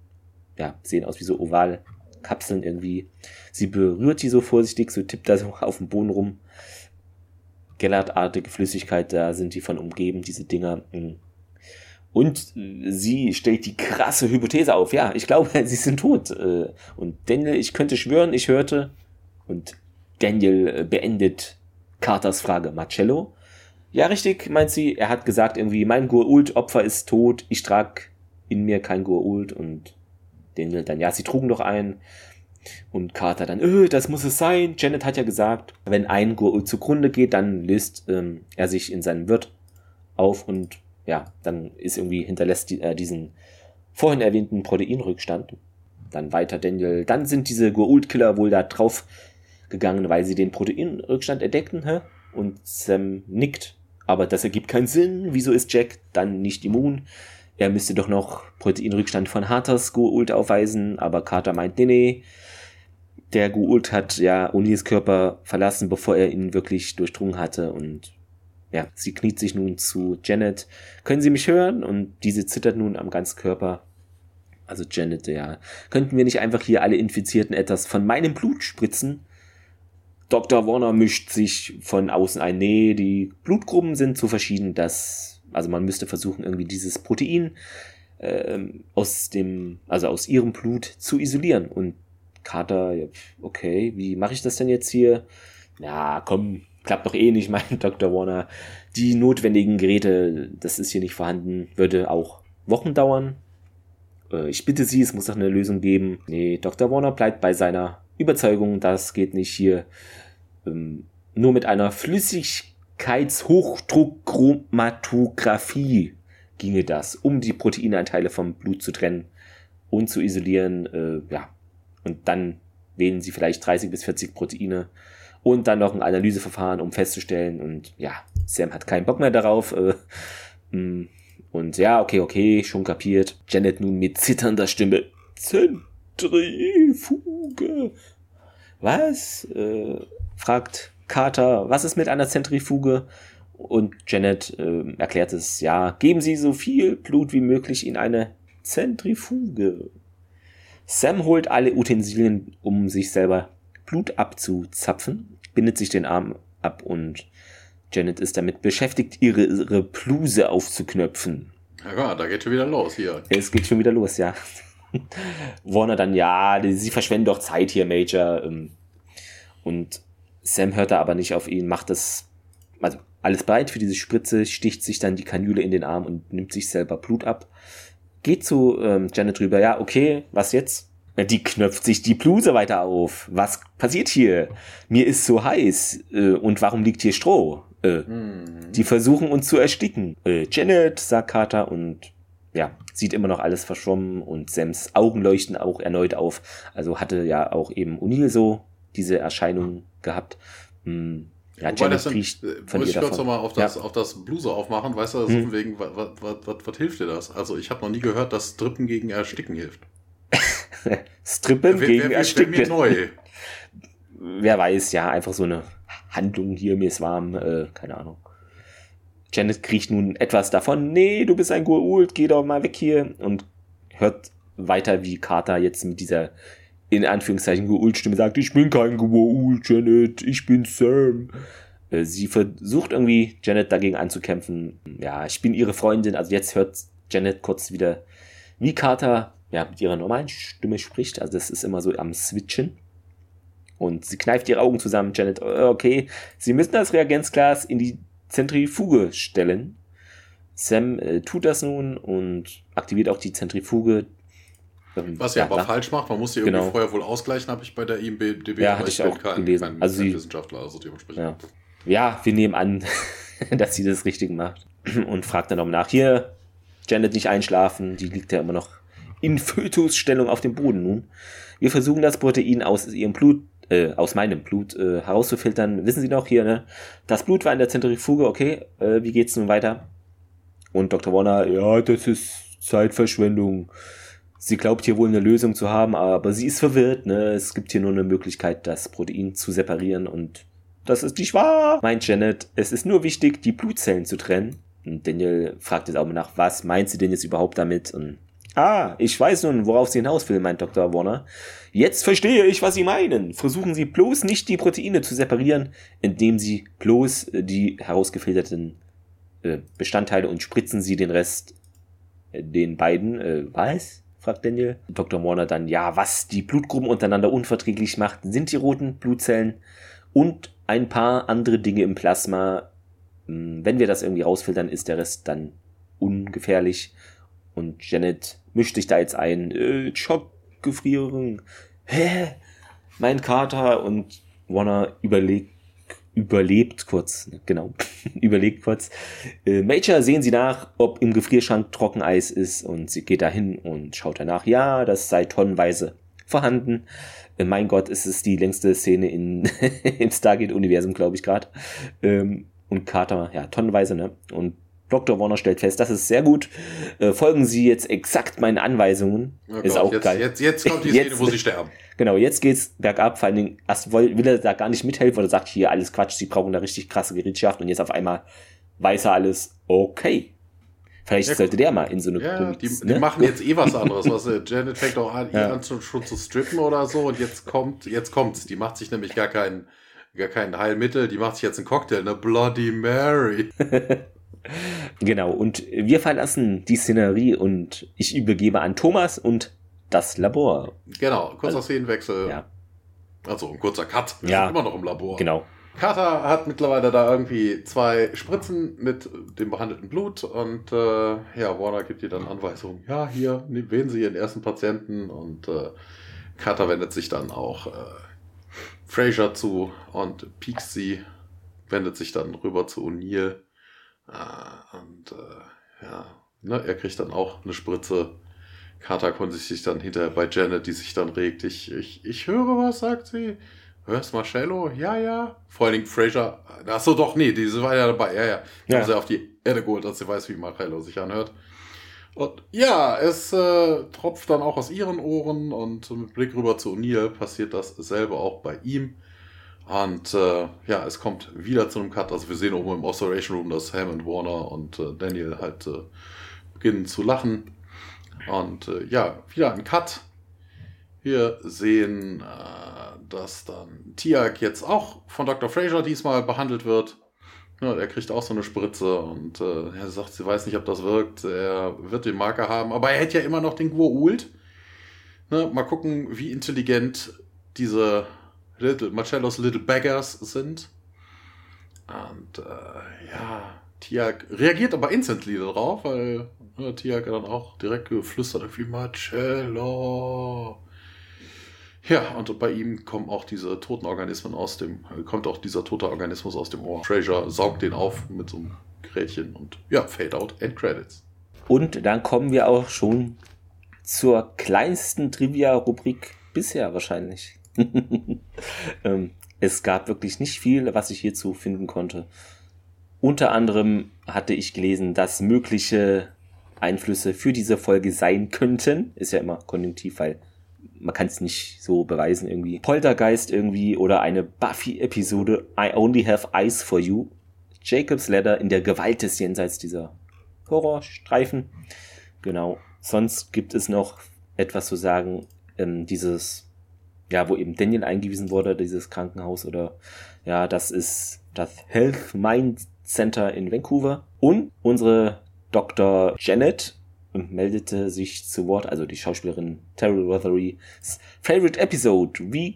ja, sehen aus wie so oval Kapseln irgendwie. Sie berührt die so vorsichtig, so tippt da so *laughs* auf dem Boden rum. Gellertartige Flüssigkeit, da sind die von umgeben, diese Dinger. Mm. Und sie stellt die krasse Hypothese auf. Ja, ich glaube, *laughs* sie sind tot. Äh, und Daniel, ich könnte schwören, ich hörte. Und Daniel äh, beendet Carters Frage. Marcello? Ja, richtig, meint sie. Er hat gesagt irgendwie, mein Gurult-Opfer ist tot, ich trage in mir kein Gurult und Daniel dann, ja, sie trugen doch ein. Und Carter dann, öh, das muss es sein. Janet hat ja gesagt, wenn ein Gurult zugrunde geht, dann löst ähm, er sich in seinem Wirt auf und ja, dann ist irgendwie hinterlässt die, äh, diesen vorhin erwähnten Proteinrückstand. Dann weiter Daniel. Dann sind diese Gurult-Killer wohl da drauf gegangen, weil sie den Proteinrückstand entdeckten. Hä? Und Sam nickt. Aber das ergibt keinen Sinn. Wieso ist Jack dann nicht immun? Er müsste doch noch Proteinrückstand von Harters Gurult aufweisen. Aber Carter meint, nee, nee. Der Gurult hat ja O'Neills Körper verlassen, bevor er ihn wirklich durchdrungen hatte. Und ja, sie kniet sich nun zu Janet. Können Sie mich hören? Und diese zittert nun am ganzen Körper. Also Janet, ja. Könnten wir nicht einfach hier alle Infizierten etwas von meinem Blut spritzen? Dr. Warner mischt sich von außen ein. Nee, die Blutgruppen sind so verschieden, dass, also man müsste versuchen, irgendwie dieses Protein äh, aus dem, also aus ihrem Blut zu isolieren. Und Carter, okay, wie mache ich das denn jetzt hier? Ja, komm, klappt doch eh nicht, *laughs* mein Dr. Warner. Die notwendigen Geräte, das ist hier nicht vorhanden, würde auch Wochen dauern. Äh, ich bitte Sie, es muss doch eine Lösung geben. Nee, Dr. Warner bleibt bei seiner Überzeugung, das geht nicht hier. Ähm, nur mit einer Flüssigkeitshochdruckchromatographie ginge das, um die Proteinanteile vom Blut zu trennen und zu isolieren. Äh, ja, und dann wählen sie vielleicht 30 bis 40 Proteine und dann noch ein Analyseverfahren, um festzustellen. Und ja, Sam hat keinen Bock mehr darauf. Äh, mm, und ja, okay, okay, schon kapiert. Janet nun mit zitternder Stimme. Zentrifuge. Was? Äh, fragt Carter, was ist mit einer Zentrifuge? Und Janet äh, erklärt es, ja, geben Sie so viel Blut wie möglich in eine Zentrifuge. Sam holt alle Utensilien, um sich selber Blut abzuzapfen, bindet sich den Arm ab und Janet ist damit beschäftigt, ihre, ihre Bluse aufzuknöpfen. Ja, da geht schon wieder los hier. Es geht schon wieder los, ja. *laughs* Warner dann, ja, sie verschwenden doch Zeit hier, Major. Ähm, und Sam hört da aber nicht auf ihn, macht das, also alles bereit für diese Spritze, sticht sich dann die Kanüle in den Arm und nimmt sich selber Blut ab. Geht zu ähm, Janet rüber, ja, okay, was jetzt? Die knöpft sich die Bluse weiter auf. Was passiert hier? Mir ist so heiß. Äh, und warum liegt hier Stroh? Äh, mhm. Die versuchen uns zu ersticken. Äh, Janet, sagt Carter und ja, sieht immer noch alles verschwommen und Sams Augen leuchten auch erneut auf. Also hatte ja auch eben O'Neill so diese Erscheinung gehabt. Hm. Ja, Wobei das dann, von muss ich kurz nochmal auf das, ja. auf das Bluse aufmachen, weißt du, hm. wegen, was, was, was, was hilft dir das? Also ich habe noch nie gehört, dass Strippen gegen Ersticken hilft. *laughs* Strippen wer, gegen wer, Ersticken. Wer, neu. *laughs* wer weiß, ja, einfach so eine Handlung hier, mir ist warm, äh, keine Ahnung. Janet kriegt nun etwas davon, nee, du bist ein Gurult, geh doch mal weg hier und hört weiter, wie Carter jetzt mit dieser in Anführungszeichen Gurult-Stimme sagt, ich bin kein Gurult, Janet, ich bin Sam. Äh, sie versucht irgendwie Janet dagegen anzukämpfen. Ja, ich bin ihre Freundin. Also jetzt hört Janet kurz wieder, wie Carter ja, mit ihrer normalen Stimme spricht. Also das ist immer so am Switchen. Und sie kneift ihre Augen zusammen. Janet, äh, okay, sie müssen das Reagenzglas in die Zentrifuge stellen. Sam äh, tut das nun und aktiviert auch die Zentrifuge. Ähm, Was ja, aber nach, falsch macht, man muss sie irgendwie genau. vorher wohl ausgleichen, habe ich bei der IMDB. Ja, hatte ich auch kein, gelesen. Kein, also sie, Wissenschaftler, also dementsprechend. Ja. ja, wir nehmen an, *laughs* dass sie das richtig macht. *clears throat* Und fragt dann auch nach, hier, Janet nicht einschlafen, die liegt ja immer noch in Fötusstellung auf dem Boden nun. Wir versuchen das Protein aus ihrem Blut, äh, aus meinem Blut äh, herauszufiltern. Wissen Sie noch hier, ne? Das Blut war in der Zentrifuge, okay, äh, wie geht's nun weiter? Und Dr. Warner, ja, das ist Zeitverschwendung. Sie glaubt hier wohl eine Lösung zu haben, aber sie ist verwirrt. Ne? Es gibt hier nur eine Möglichkeit, das Protein zu separieren und das ist nicht wahr, meint Janet. Es ist nur wichtig, die Blutzellen zu trennen. Und Daniel fragt jetzt auch mal nach, was meint sie denn jetzt überhaupt damit? Und ah, ich weiß nun, worauf sie hinaus will, meint Dr. Warner. Jetzt verstehe ich, was Sie meinen. Versuchen Sie bloß nicht die Proteine zu separieren, indem Sie bloß äh, die herausgefilterten äh, Bestandteile und spritzen Sie den Rest äh, den beiden. Äh, was? Fragt Daniel. Dr. Warner dann, ja, was die Blutgruppen untereinander unverträglich macht, sind die roten Blutzellen. und ein paar andere Dinge im Plasma. Hm, wenn wir das irgendwie rausfiltern, ist der Rest dann ungefährlich. Und Janet mischt sich da jetzt ein. Äh, Schockgefrierung. Hä? Mein Kater. Und Warner überlegt, überlebt kurz, genau, *laughs* überlegt kurz. Äh, Major sehen sie nach, ob im Gefrierschrank Trockeneis ist und sie geht dahin und schaut danach. Ja, das sei tonnenweise vorhanden. Äh, mein Gott, ist es die längste Szene in, *laughs* im Stargate-Universum, glaube ich gerade. Ähm, und Carter, ja, tonnenweise, ne? Und Dr. Warner stellt fest, das ist sehr gut. Äh, folgen Sie jetzt exakt meinen Anweisungen. Oh ist Gott, auch jetzt, geil. Jetzt, jetzt kommt die Jetzt- Szene, wo sie sterben. Genau, jetzt geht's bergab. Vor allen Dingen, erst will, er da gar nicht mithelfen oder sagt hier alles Quatsch, sie brauchen da richtig krasse Gerätschaft und jetzt auf einmal weiß er alles, okay. Vielleicht Ja, sollte der mal in so eine Ja, Punkt- die, die ne? machen jetzt eh was anderes. Was, äh, Janet fängt auch an, *laughs* Ja. zu, schon zu strippen oder so und jetzt kommt, jetzt kommt's. Die macht sich nämlich gar kein, gar kein Heilmittel, die macht sich jetzt einen Cocktail, eine Bloody Mary. *laughs* Genau, und wir verlassen die Szenerie und ich übergebe an Thomas und das Labor. Genau, kurzer Szenenwechsel. Ja, Also ein kurzer Cut. Wir Ja. sind immer noch im Labor. genau. Carter hat mittlerweile da irgendwie zwei Spritzen mit dem behandelten Blut und äh, ja, Warner gibt ihr dann Anweisungen. Ja, hier, wählen Sie Ihren ersten Patienten und äh, Carter wendet sich dann auch äh, Fraser zu und piekst sie, wendet sich dann rüber zu O'Neill und äh, ja, ne, er kriegt dann auch eine Spritze. Carter konnte sich dann hinterher bei Janet, die sich dann regt. Ich, ich, ich höre was, sagt sie. Hörst Marcello? Ja, ja. Vor allen Dingen Fraser. Achso, doch, nee, diese war ja dabei. Ja, ja. Die Ja. haben sie auf die Erde geholt, dass sie weiß, wie Marcello sich anhört. Und ja, es äh, tropft dann auch aus ihren Ohren und mit Blick rüber zu O'Neill passiert dasselbe auch bei ihm. Und äh, ja, es kommt wieder zu einem Cut. Also wir sehen oben im Observation Room, dass Hammond, Warner und äh, Daniel halt äh, beginnen zu lachen. Und äh, ja, wieder ein Cut. Wir sehen, äh, dass dann Tiag jetzt auch von Dr. Fraser diesmal behandelt wird. Ja, er kriegt auch so eine Spritze und äh, er sagt, sie weiß nicht, ob das wirkt. Er wird den Marker haben, aber er hätte ja immer noch den Gua'uld. Ne, mal gucken, wie intelligent diese Little, Marcellos Little Beggars sind. Und äh, ja, Tiag reagiert aber instantly darauf, weil ja, Tiag dann auch direkt geflüstert wie Marcello. Ja, und bei ihm kommen auch diese toten Organismen aus dem, kommt auch dieser tote Organismus aus dem Ohr. Fraser saugt den auf mit so einem Gerätchen und ja, Fade out, End Credits. Und dann kommen wir auch schon zur kleinsten Trivia-Rubrik bisher wahrscheinlich. *laughs* ähm, es gab wirklich nicht viel, was ich hierzu finden konnte. Unter anderem hatte ich gelesen, dass mögliche Einflüsse für diese Folge sein könnten. Ist ja immer konjunktiv, weil man kann es nicht so beweisen irgendwie. Poltergeist irgendwie oder eine Buffy-Episode I Only Have Eyes for You. Jacob's Ladder in der Gewalt des Jenseits dieser Horrorstreifen. Genau. Sonst gibt es noch etwas zu sagen, ähm, dieses, ja, wo eben Daniel eingewiesen wurde, dieses Krankenhaus oder, ja, das ist das Health Mind Center in Vancouver. Und unsere Dr. Janet meldete sich zu Wort, also die Schauspielerin Terry Rothery's favorite episode. We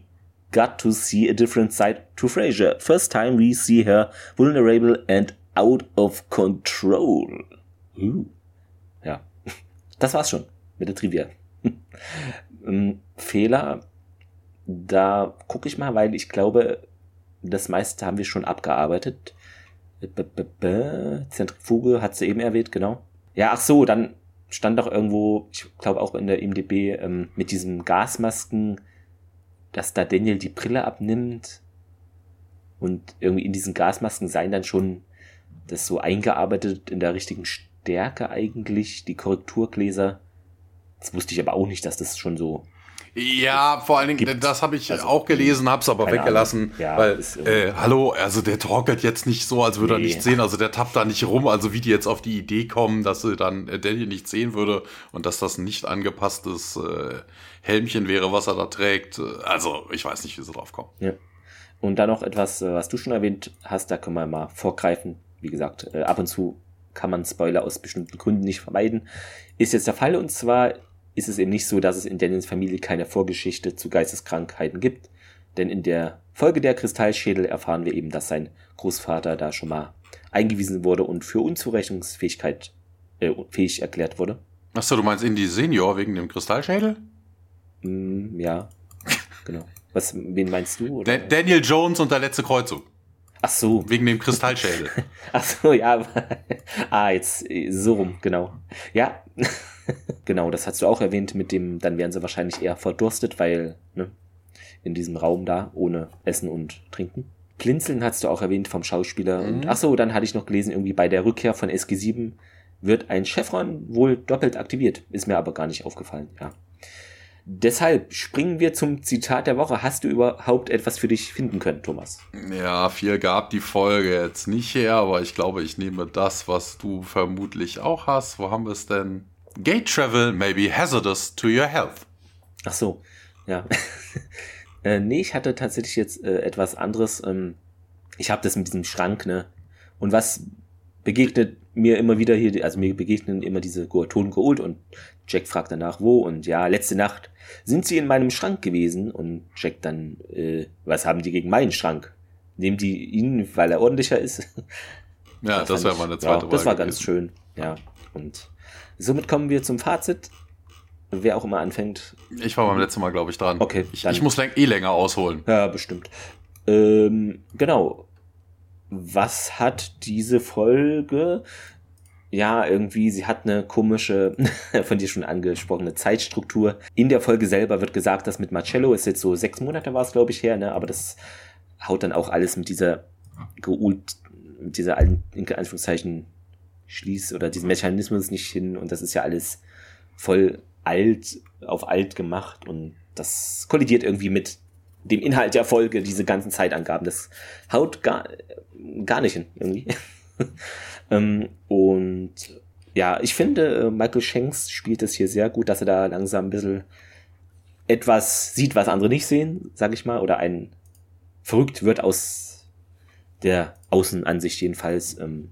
got to see a different side to Frasier. First time we see her vulnerable and out of control. Uh. Ja, *laughs* das war's schon mit der Trivia. *laughs* Ähm, Fehler, da gucke ich mal, weil ich glaube, das meiste haben wir schon abgearbeitet. B -b -b Zentrifuge hat sie eben erwähnt, genau. Ja, ach so, dann stand doch irgendwo, ich glaube auch in der IMDB, ähm, mit diesen Gasmasken, dass da Daniel die Brille abnimmt und irgendwie in diesen Gasmasken seien dann schon das so eingearbeitet in der richtigen Stärke eigentlich, die Korrekturgläser. Das wusste ich aber auch nicht, dass das schon so. Ja, vor allen Dingen, Gibt- das habe ich also, auch gelesen, habe es aber weggelassen. Ja, weil, äh, hallo, also der torkelt jetzt nicht so, als würde er Nee. nichts sehen, also der tappt da nicht rum, also wie die jetzt auf die Idee kommen, dass sie dann äh, Daniel nicht sehen würde und dass das ein nicht angepasstes äh, Helmchen wäre, was er da trägt, äh, also ich weiß nicht, wie sie drauf kommen. Ja. Und dann noch etwas, äh, was du schon erwähnt hast, da können wir mal vorgreifen. Wie gesagt, äh, ab und zu kann man Spoiler aus bestimmten Gründen nicht vermeiden. Ist jetzt der Fall und zwar ist es eben nicht so, dass es in Daniels Familie keine Vorgeschichte zu Geisteskrankheiten gibt. Denn in der Folge der Kristallschädel erfahren wir eben, dass sein Großvater da schon mal eingewiesen wurde und für Unzurechnungsfähigkeit äh, fähig erklärt wurde. Achso, du meinst Indy Senior wegen dem Kristallschädel? Mm, ja, *laughs* genau. Was, wen meinst du? Da Daniel Jones und der letzte Kreuzzug. Ach so. Wegen dem Kristallschädel. *laughs* Ach so, ja. *laughs* ah, jetzt so rum, genau. Ja, genau, das hast du auch erwähnt mit dem, dann wären sie wahrscheinlich eher verdurstet, weil, ne, in diesem Raum da, ohne Essen und Trinken. Blinzeln hast du auch erwähnt vom Schauspieler. Mhm. Und ach so, dann hatte ich noch gelesen, irgendwie bei der Rückkehr von SG7 wird ein Chevron wohl doppelt aktiviert. Ist mir aber gar nicht aufgefallen, ja. Deshalb springen wir zum Zitat der Woche. Hast du überhaupt etwas für dich finden können, Thomas? Ja, viel gab die Folge jetzt nicht her, aber ich glaube, ich nehme das, was du vermutlich auch hast. Wo haben wir es denn? Gate travel may be hazardous to your health. Ach so, ja. *laughs* äh, nee, ich hatte tatsächlich jetzt äh, etwas anderes. Ähm, ich habe das mit diesem Schrank, ne? Und was begegnet mir immer wieder hier, also mir begegnen immer diese Toten geholt und Jack fragt danach, wo und ja, letzte Nacht sind sie in meinem Schrank gewesen und Jack dann, äh, was haben die gegen meinen Schrank? Nehmen die ihn, weil er ordentlicher ist? Ja, das, das wäre meine zweite ja, Das war ganz schön, ja. Und somit kommen wir zum Fazit. Wer auch immer anfängt. Ich war beim letzten Mal, glaube ich, dran. Okay. Ich, ich muss eh länger ausholen. Ja, bestimmt. Ähm, genau was hat diese Folge? Ja, irgendwie, sie hat eine komische, *laughs* von dir schon angesprochene Zeitstruktur. In der Folge selber wird gesagt, dass mit Marcello ist jetzt so sechs Monate war es, glaube ich, her, ne? Aber das haut dann auch alles mit dieser geult, mit dieser alten, in Anführungszeichen, Schließ- oder diesem Mechanismus nicht hin. Und das ist ja alles voll alt, auf alt gemacht. Und das kollidiert irgendwie mit dem Inhalt der Folge, diese ganzen Zeitangaben. Das haut gar, gar nicht hin, irgendwie. *laughs* ähm, und ja, ich finde, äh, Michael Shanks spielt es hier sehr gut, dass er da langsam ein bisschen etwas sieht, was andere nicht sehen, sag ich mal, oder ein verrückt wird aus der Außenansicht jedenfalls. Ähm.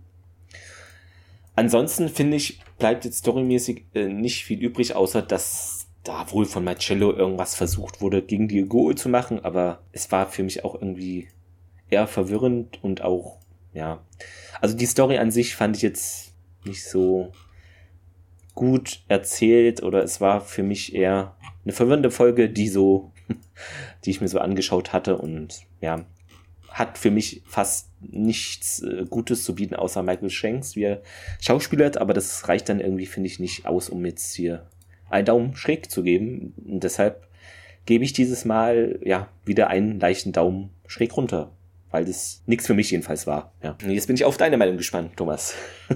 Ansonsten finde ich, bleibt jetzt storymäßig äh, nicht viel übrig, außer dass da wohl von Marcello irgendwas versucht wurde, gegen die Goal zu machen, aber es war für mich auch irgendwie eher verwirrend und auch, ja. Also die Story an sich fand ich jetzt nicht so gut erzählt oder es war für mich eher eine verwirrende Folge, die so, *laughs* die ich mir so angeschaut hatte und ja, hat für mich fast nichts äh, Gutes zu bieten, außer Michael Shanks, wie er schauspielert, aber das reicht dann irgendwie, finde ich, nicht aus, um jetzt hier einen Daumen schräg zu geben. Und deshalb gebe ich dieses Mal ja wieder einen leichten Daumen schräg runter weil das nichts für mich jedenfalls war. Ja. Jetzt bin ich auf deine Meinung gespannt, Thomas. *laughs*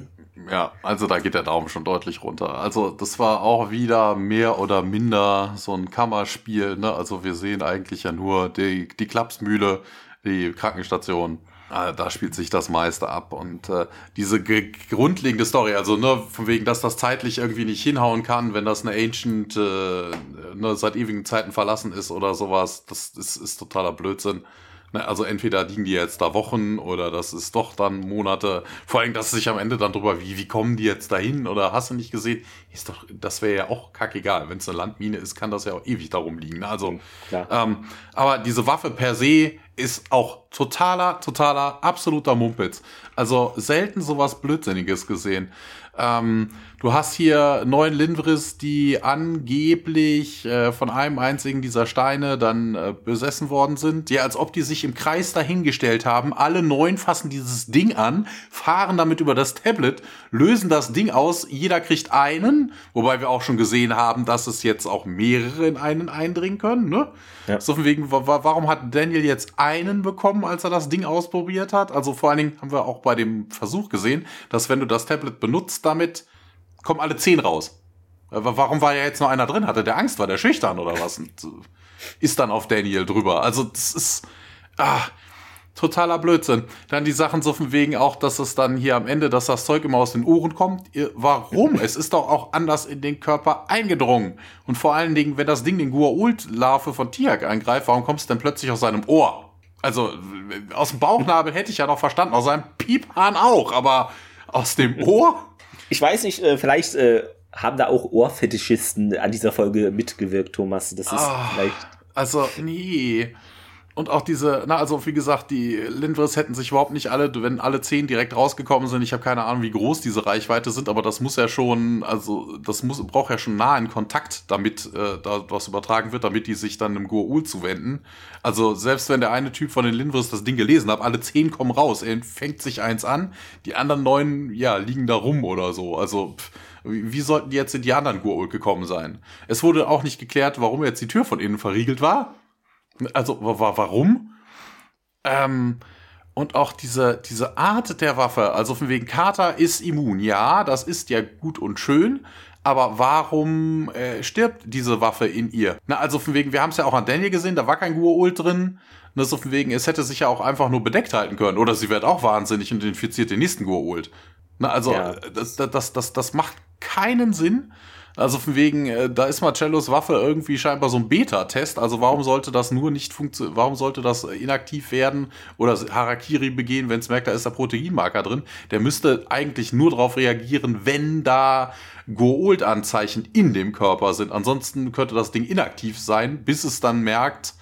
Ja, also da geht der Daumen schon deutlich runter. Also das war auch wieder mehr oder minder so ein Kammerspiel. Ne? Also wir sehen eigentlich ja nur die, die Klapsmühle, die Krankenstation. Äh, da spielt sich das meiste ab. Und äh, diese grundlegende Story, also ne, von wegen, dass das zeitlich irgendwie nicht hinhauen kann, wenn das eine Ancient äh, ne, seit ewigen Zeiten verlassen ist oder sowas, das ist, ist totaler Blödsinn. Ne, also entweder liegen die jetzt da Wochen oder das ist doch dann Monate. Vor allem, dass es sich am Ende dann drüber, wie, wie kommen die jetzt dahin oder hast du nicht gesehen? Ist doch, das wäre ja auch kackegal. Wenn es eine Landmine ist, kann das ja auch ewig darum liegen. Ne? Also, ähm, aber diese Waffe per se ist auch totaler, totaler, absoluter Mumpitz. Also selten sowas Blödsinniges gesehen. Ähm, du hast hier neun Linvris, die angeblich äh, von einem einzigen dieser Steine dann äh, besessen worden sind. Ja, als ob die sich im Kreis dahingestellt haben. Alle neun fassen dieses Ding an, fahren damit über das Tablet, lösen das Ding aus. Jeder kriegt einen, wobei wir auch schon gesehen haben, dass es jetzt auch mehrere in einen eindringen können. Ne? Ja. So von wegen, warum hat Daniel jetzt einen bekommen, als er das Ding ausprobiert hat? Also vor allen Dingen haben wir auch bei dem Versuch gesehen, dass wenn du das Tablet benutzt damit, kommen alle zehn raus. Warum war ja jetzt nur einer drin? Hatte der Angst? War der schüchtern oder was? Und ist dann auf Daniel drüber. Also das ist ah, totaler Blödsinn. Dann die Sachen so von wegen auch, dass es dann hier am Ende, dass das Zeug immer aus den Ohren kommt. Warum? es ist doch auch anders in den Körper eingedrungen. Und vor allen Dingen, wenn das Ding den Guault-Larve von Tiak angreift, warum kommt es denn plötzlich aus seinem Ohr? Also aus dem Bauchnabel hätte ich ja noch verstanden, aus seinem Piephahn auch, aber aus dem Ohr? Ich weiß nicht, äh, vielleicht äh, haben da auch Ohrfetischisten an dieser Folge mitgewirkt, Thomas. Das ist oh, vielleicht. Also, nee. Und auch diese, na, also wie gesagt, die Lindwers hätten sich überhaupt nicht alle, wenn alle zehn direkt rausgekommen sind, ich habe keine Ahnung, wie groß diese Reichweite sind, aber das muss ja schon, also das muss, braucht ja schon nahen Kontakt, damit äh, da was übertragen wird, damit die sich dann im Goa'uld zuwenden. Also selbst wenn der eine Typ von den Lindwers das Ding gelesen hat, alle zehn kommen raus, er fängt sich eins an, die anderen neun, ja, liegen da rum oder so. Also pff, wie sollten die jetzt in die anderen Goa'uld gekommen sein? Es wurde auch nicht geklärt, warum jetzt die Tür von innen verriegelt war. Also warum? Ähm, und auch diese, diese Art der Waffe, also von wegen Carter ist immun. Ja, das ist ja gut und schön. Aber warum äh, stirbt diese Waffe in ihr? Na, also von wegen, wir haben es ja auch an Daniel gesehen, da war kein Gua'uld drin. Na, so von wegen, es hätte sich ja auch einfach nur bedeckt halten können. Oder sie wird auch wahnsinnig und infiziert den nächsten Gua'uld. Na, also, ja. das, das, das, das macht keinen Sinn. Also von wegen, äh, da ist Marcellos Waffe irgendwie scheinbar so ein Beta-Test. Also warum sollte das nur nicht funktionieren? Warum sollte das inaktiv werden oder Harakiri begehen, wenn es merkt, da ist der Proteinmarker drin? Der müsste eigentlich nur darauf reagieren, wenn da Goold-Anzeichen in dem Körper sind. Ansonsten könnte das Ding inaktiv sein, bis es dann merkt,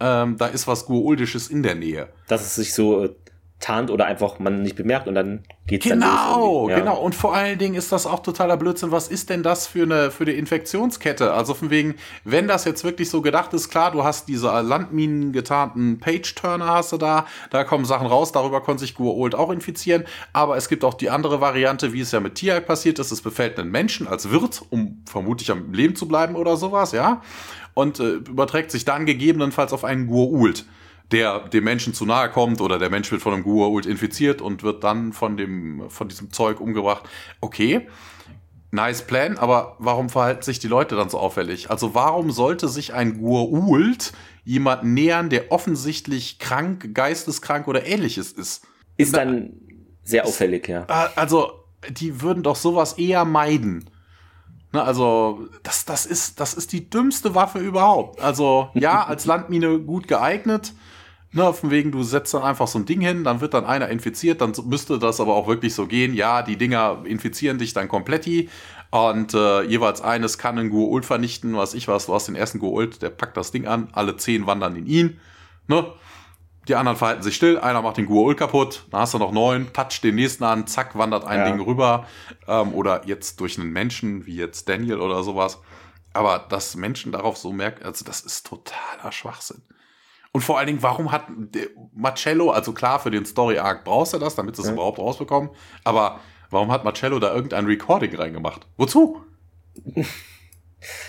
ähm, da ist was Gooldisches in der Nähe. Dass es sich so äh, tarnt oder einfach man nicht bemerkt und dann geht's genau, dann los. Ja. Genau, und vor allen Dingen ist das auch totaler Blödsinn. Was ist denn das für eine, für eine Infektionskette? Also von wegen, wenn das jetzt wirklich so gedacht ist, klar, du hast diese Landminen getarnten Page-Turner hast du da, da kommen Sachen raus, darüber konnte sich Gua'uld auch infizieren, aber es gibt auch die andere Variante, wie es ja mit Tiag passiert ist, es befällt einen Menschen als Wirt, um vermutlich am Leben zu bleiben oder sowas, ja, und äh, überträgt sich dann gegebenenfalls auf einen Gua'uld der dem Menschen zu nahe kommt oder der Mensch wird von einem Gua'uld infiziert und wird dann von dem, von diesem Zeug umgebracht. Okay. Nice Plan, aber warum verhalten sich die Leute dann so auffällig? Also warum sollte sich ein Gua'uld jemand nähern, der offensichtlich krank, geisteskrank oder ähnliches ist? Ist dann sehr auffällig, ja. Also, die würden doch sowas eher meiden. Na, also, das, das, ist, das ist die dümmste Waffe überhaupt. Also, ja, *laughs* als Landmine gut geeignet, Ne, von wegen, du setzt dann einfach so ein Ding hin, dann wird dann einer infiziert, dann müsste das aber auch wirklich so gehen. Ja, die Dinger infizieren dich dann komplett und äh, jeweils eines kann einen Gua'uld vernichten, was ich was, du hast den ersten Gua'uld, der packt das Ding an, alle zehn wandern in ihn. Ne? Die anderen verhalten sich still, einer macht den Gua'uld kaputt, dann hast du noch neun, touch den nächsten an, zack, wandert ein ja. Ding rüber. Ähm, oder jetzt durch einen Menschen, wie jetzt Daniel oder sowas. Aber dass Menschen darauf so merken, also das ist totaler Schwachsinn. Und vor allen Dingen, warum hat Marcello, also klar, für den Story Arc brauchst du das, damit sie es ja. überhaupt rausbekommen, aber warum hat Marcello da irgendein Recording reingemacht? Wozu? *laughs*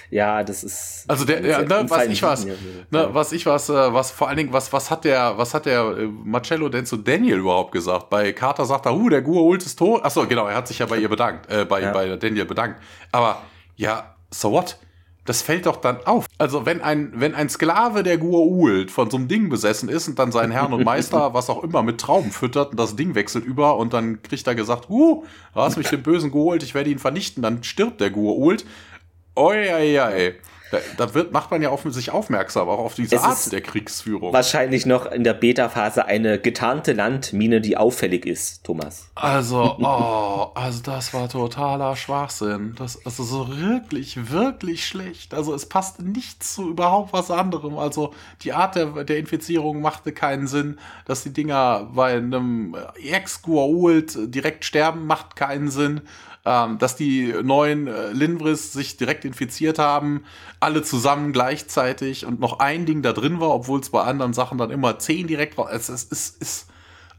Ja, das ist. Also der, ja, ne, was ich was, ne, was ich was, äh, was vor allen Dingen, was, was hat der, was hat der äh, Marcello denn zu Daniel überhaupt gesagt? Bei Carter sagt er, uh, der Gua-Ult ist tot. Achso, genau, er hat sich ja bei ihr bedankt, äh, bei, ja. bei Daniel bedankt. Aber ja, so what? Das fällt doch dann auf. Also wenn ein, wenn ein Sklave der Gua'uld von so einem Ding besessen ist und dann seinen Herrn und Meister, *laughs* was auch immer, mit Trauben füttert und das Ding wechselt über und dann kriegt er gesagt, uh, du hast mich den Bösen geholt, ich werde ihn vernichten, dann stirbt der Gua'uld. Oi, oi, oi. Da, da wird, macht man ja auf sich aufmerksam, auch auf diese es Art der Kriegsführung. Wahrscheinlich noch in der Beta-Phase eine getarnte Landmine, die auffällig ist, Thomas. Also, *laughs* oh, also das war totaler Schwachsinn. Das, also so wirklich, wirklich schlecht. Also es passte nichts zu überhaupt was anderem. Also die Art der, der Infizierung machte keinen Sinn. Dass die Dinger bei einem Ex-Gua'uld direkt sterben, macht keinen Sinn ähm, dass die neuen äh, Linvris sich direkt infiziert haben, alle zusammen gleichzeitig und noch ein Ding da drin war, obwohl es bei anderen Sachen dann immer zehn direkt war. Es ist, ist, ist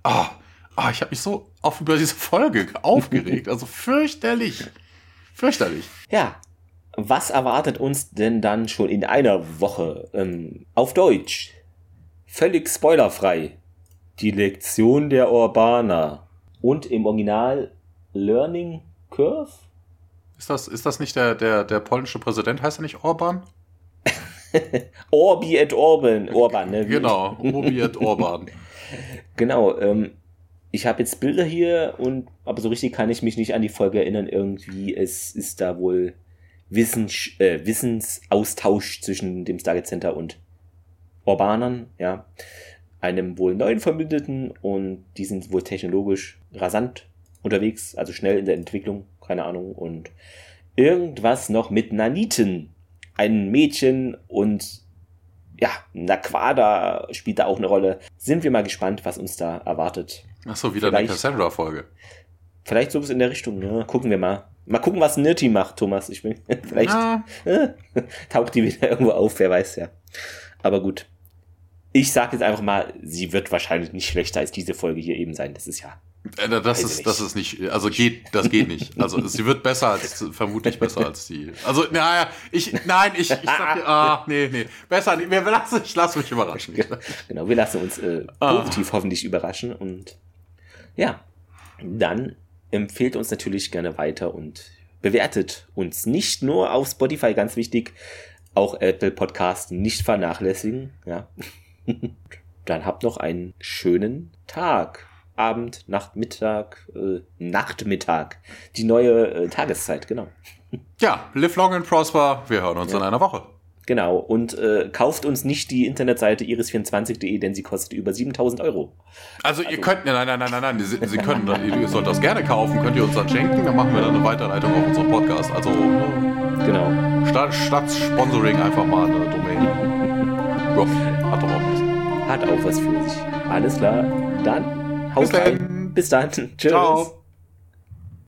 ah, ah, ich habe mich so auf über diese Folge *laughs* aufgeregt, also fürchterlich, fürchterlich. Ja, was erwartet uns denn dann schon in einer Woche ähm, auf Deutsch? Völlig spoilerfrei. Die Lektion der Urbaner. Und im Original Learning Curve? Ist das, ist das nicht der, der, der polnische Präsident? Heißt er nicht Orban? *laughs* Orbi et Orban. Orban, ne? Genau, Orbi et *laughs* Orban. genau, ähm, ich habe jetzt Bilder hier und aber so richtig kann ich mich nicht an die Folge erinnern. Irgendwie, es ist da wohl Wissens, äh, Wissensaustausch zwischen dem Stargate Center und Orbanern, ja. Einem wohl neuen Verbündeten und die sind wohl technologisch rasant unterwegs, also schnell in der Entwicklung, keine Ahnung, und irgendwas noch mit Naniten. Ein Mädchen und ja, Naquada spielt da auch eine Rolle. Sind wir mal gespannt, was uns da erwartet. Achso, wieder vielleicht, eine Cassandra-Folge. Vielleicht sowas in der Richtung, ne? Gucken wir mal. Mal gucken, was Nirti macht, Thomas. Ich bin, *laughs* vielleicht ja. *laughs* taucht die wieder irgendwo auf, wer weiß ja. Aber gut. Ich sage jetzt einfach mal, sie wird wahrscheinlich nicht schlechter als diese Folge hier eben sein. Das ist ja das ist, das ist nicht, also geht, das geht nicht. Also *laughs* sie wird besser als, vermutlich besser als die. Also, naja, ich, nein, ich, ich sag, *laughs* ah, nee, nee, besser nicht. Wir lassen, ich lasse mich überraschen. Genau, wir lassen uns äh, ah. positiv ah. hoffentlich überraschen und ja, dann empfehlt uns natürlich gerne weiter und bewertet uns nicht nur auf Spotify, ganz wichtig, auch Apple Podcast nicht vernachlässigen, ja. *laughs* dann habt noch einen schönen Tag. Abend, Nacht, Mittag, äh, Nachtmittag. Die neue äh, Tageszeit, genau. Ja, live long and prosper. Wir hören uns ja. in einer Woche. Genau, und äh, kauft uns nicht die Internetseite iris24.de, denn sie kostet über 7000 Euro. Also, also ihr könnt, nein, nein, nein, nein, nein, Sie, sie können, ihr sollt das gerne kaufen, könnt ihr uns dann schenken, dann machen wir dann eine Weiterleitung auf unseren Podcast. Also, äh, genau. Statt, statt Sponsoring einfach mal eine Domain. *laughs* ja, hat doch auch was. Hat auch was für sich. Alles klar, dann Haut rein. Bis dann. Tschüss. Ciao.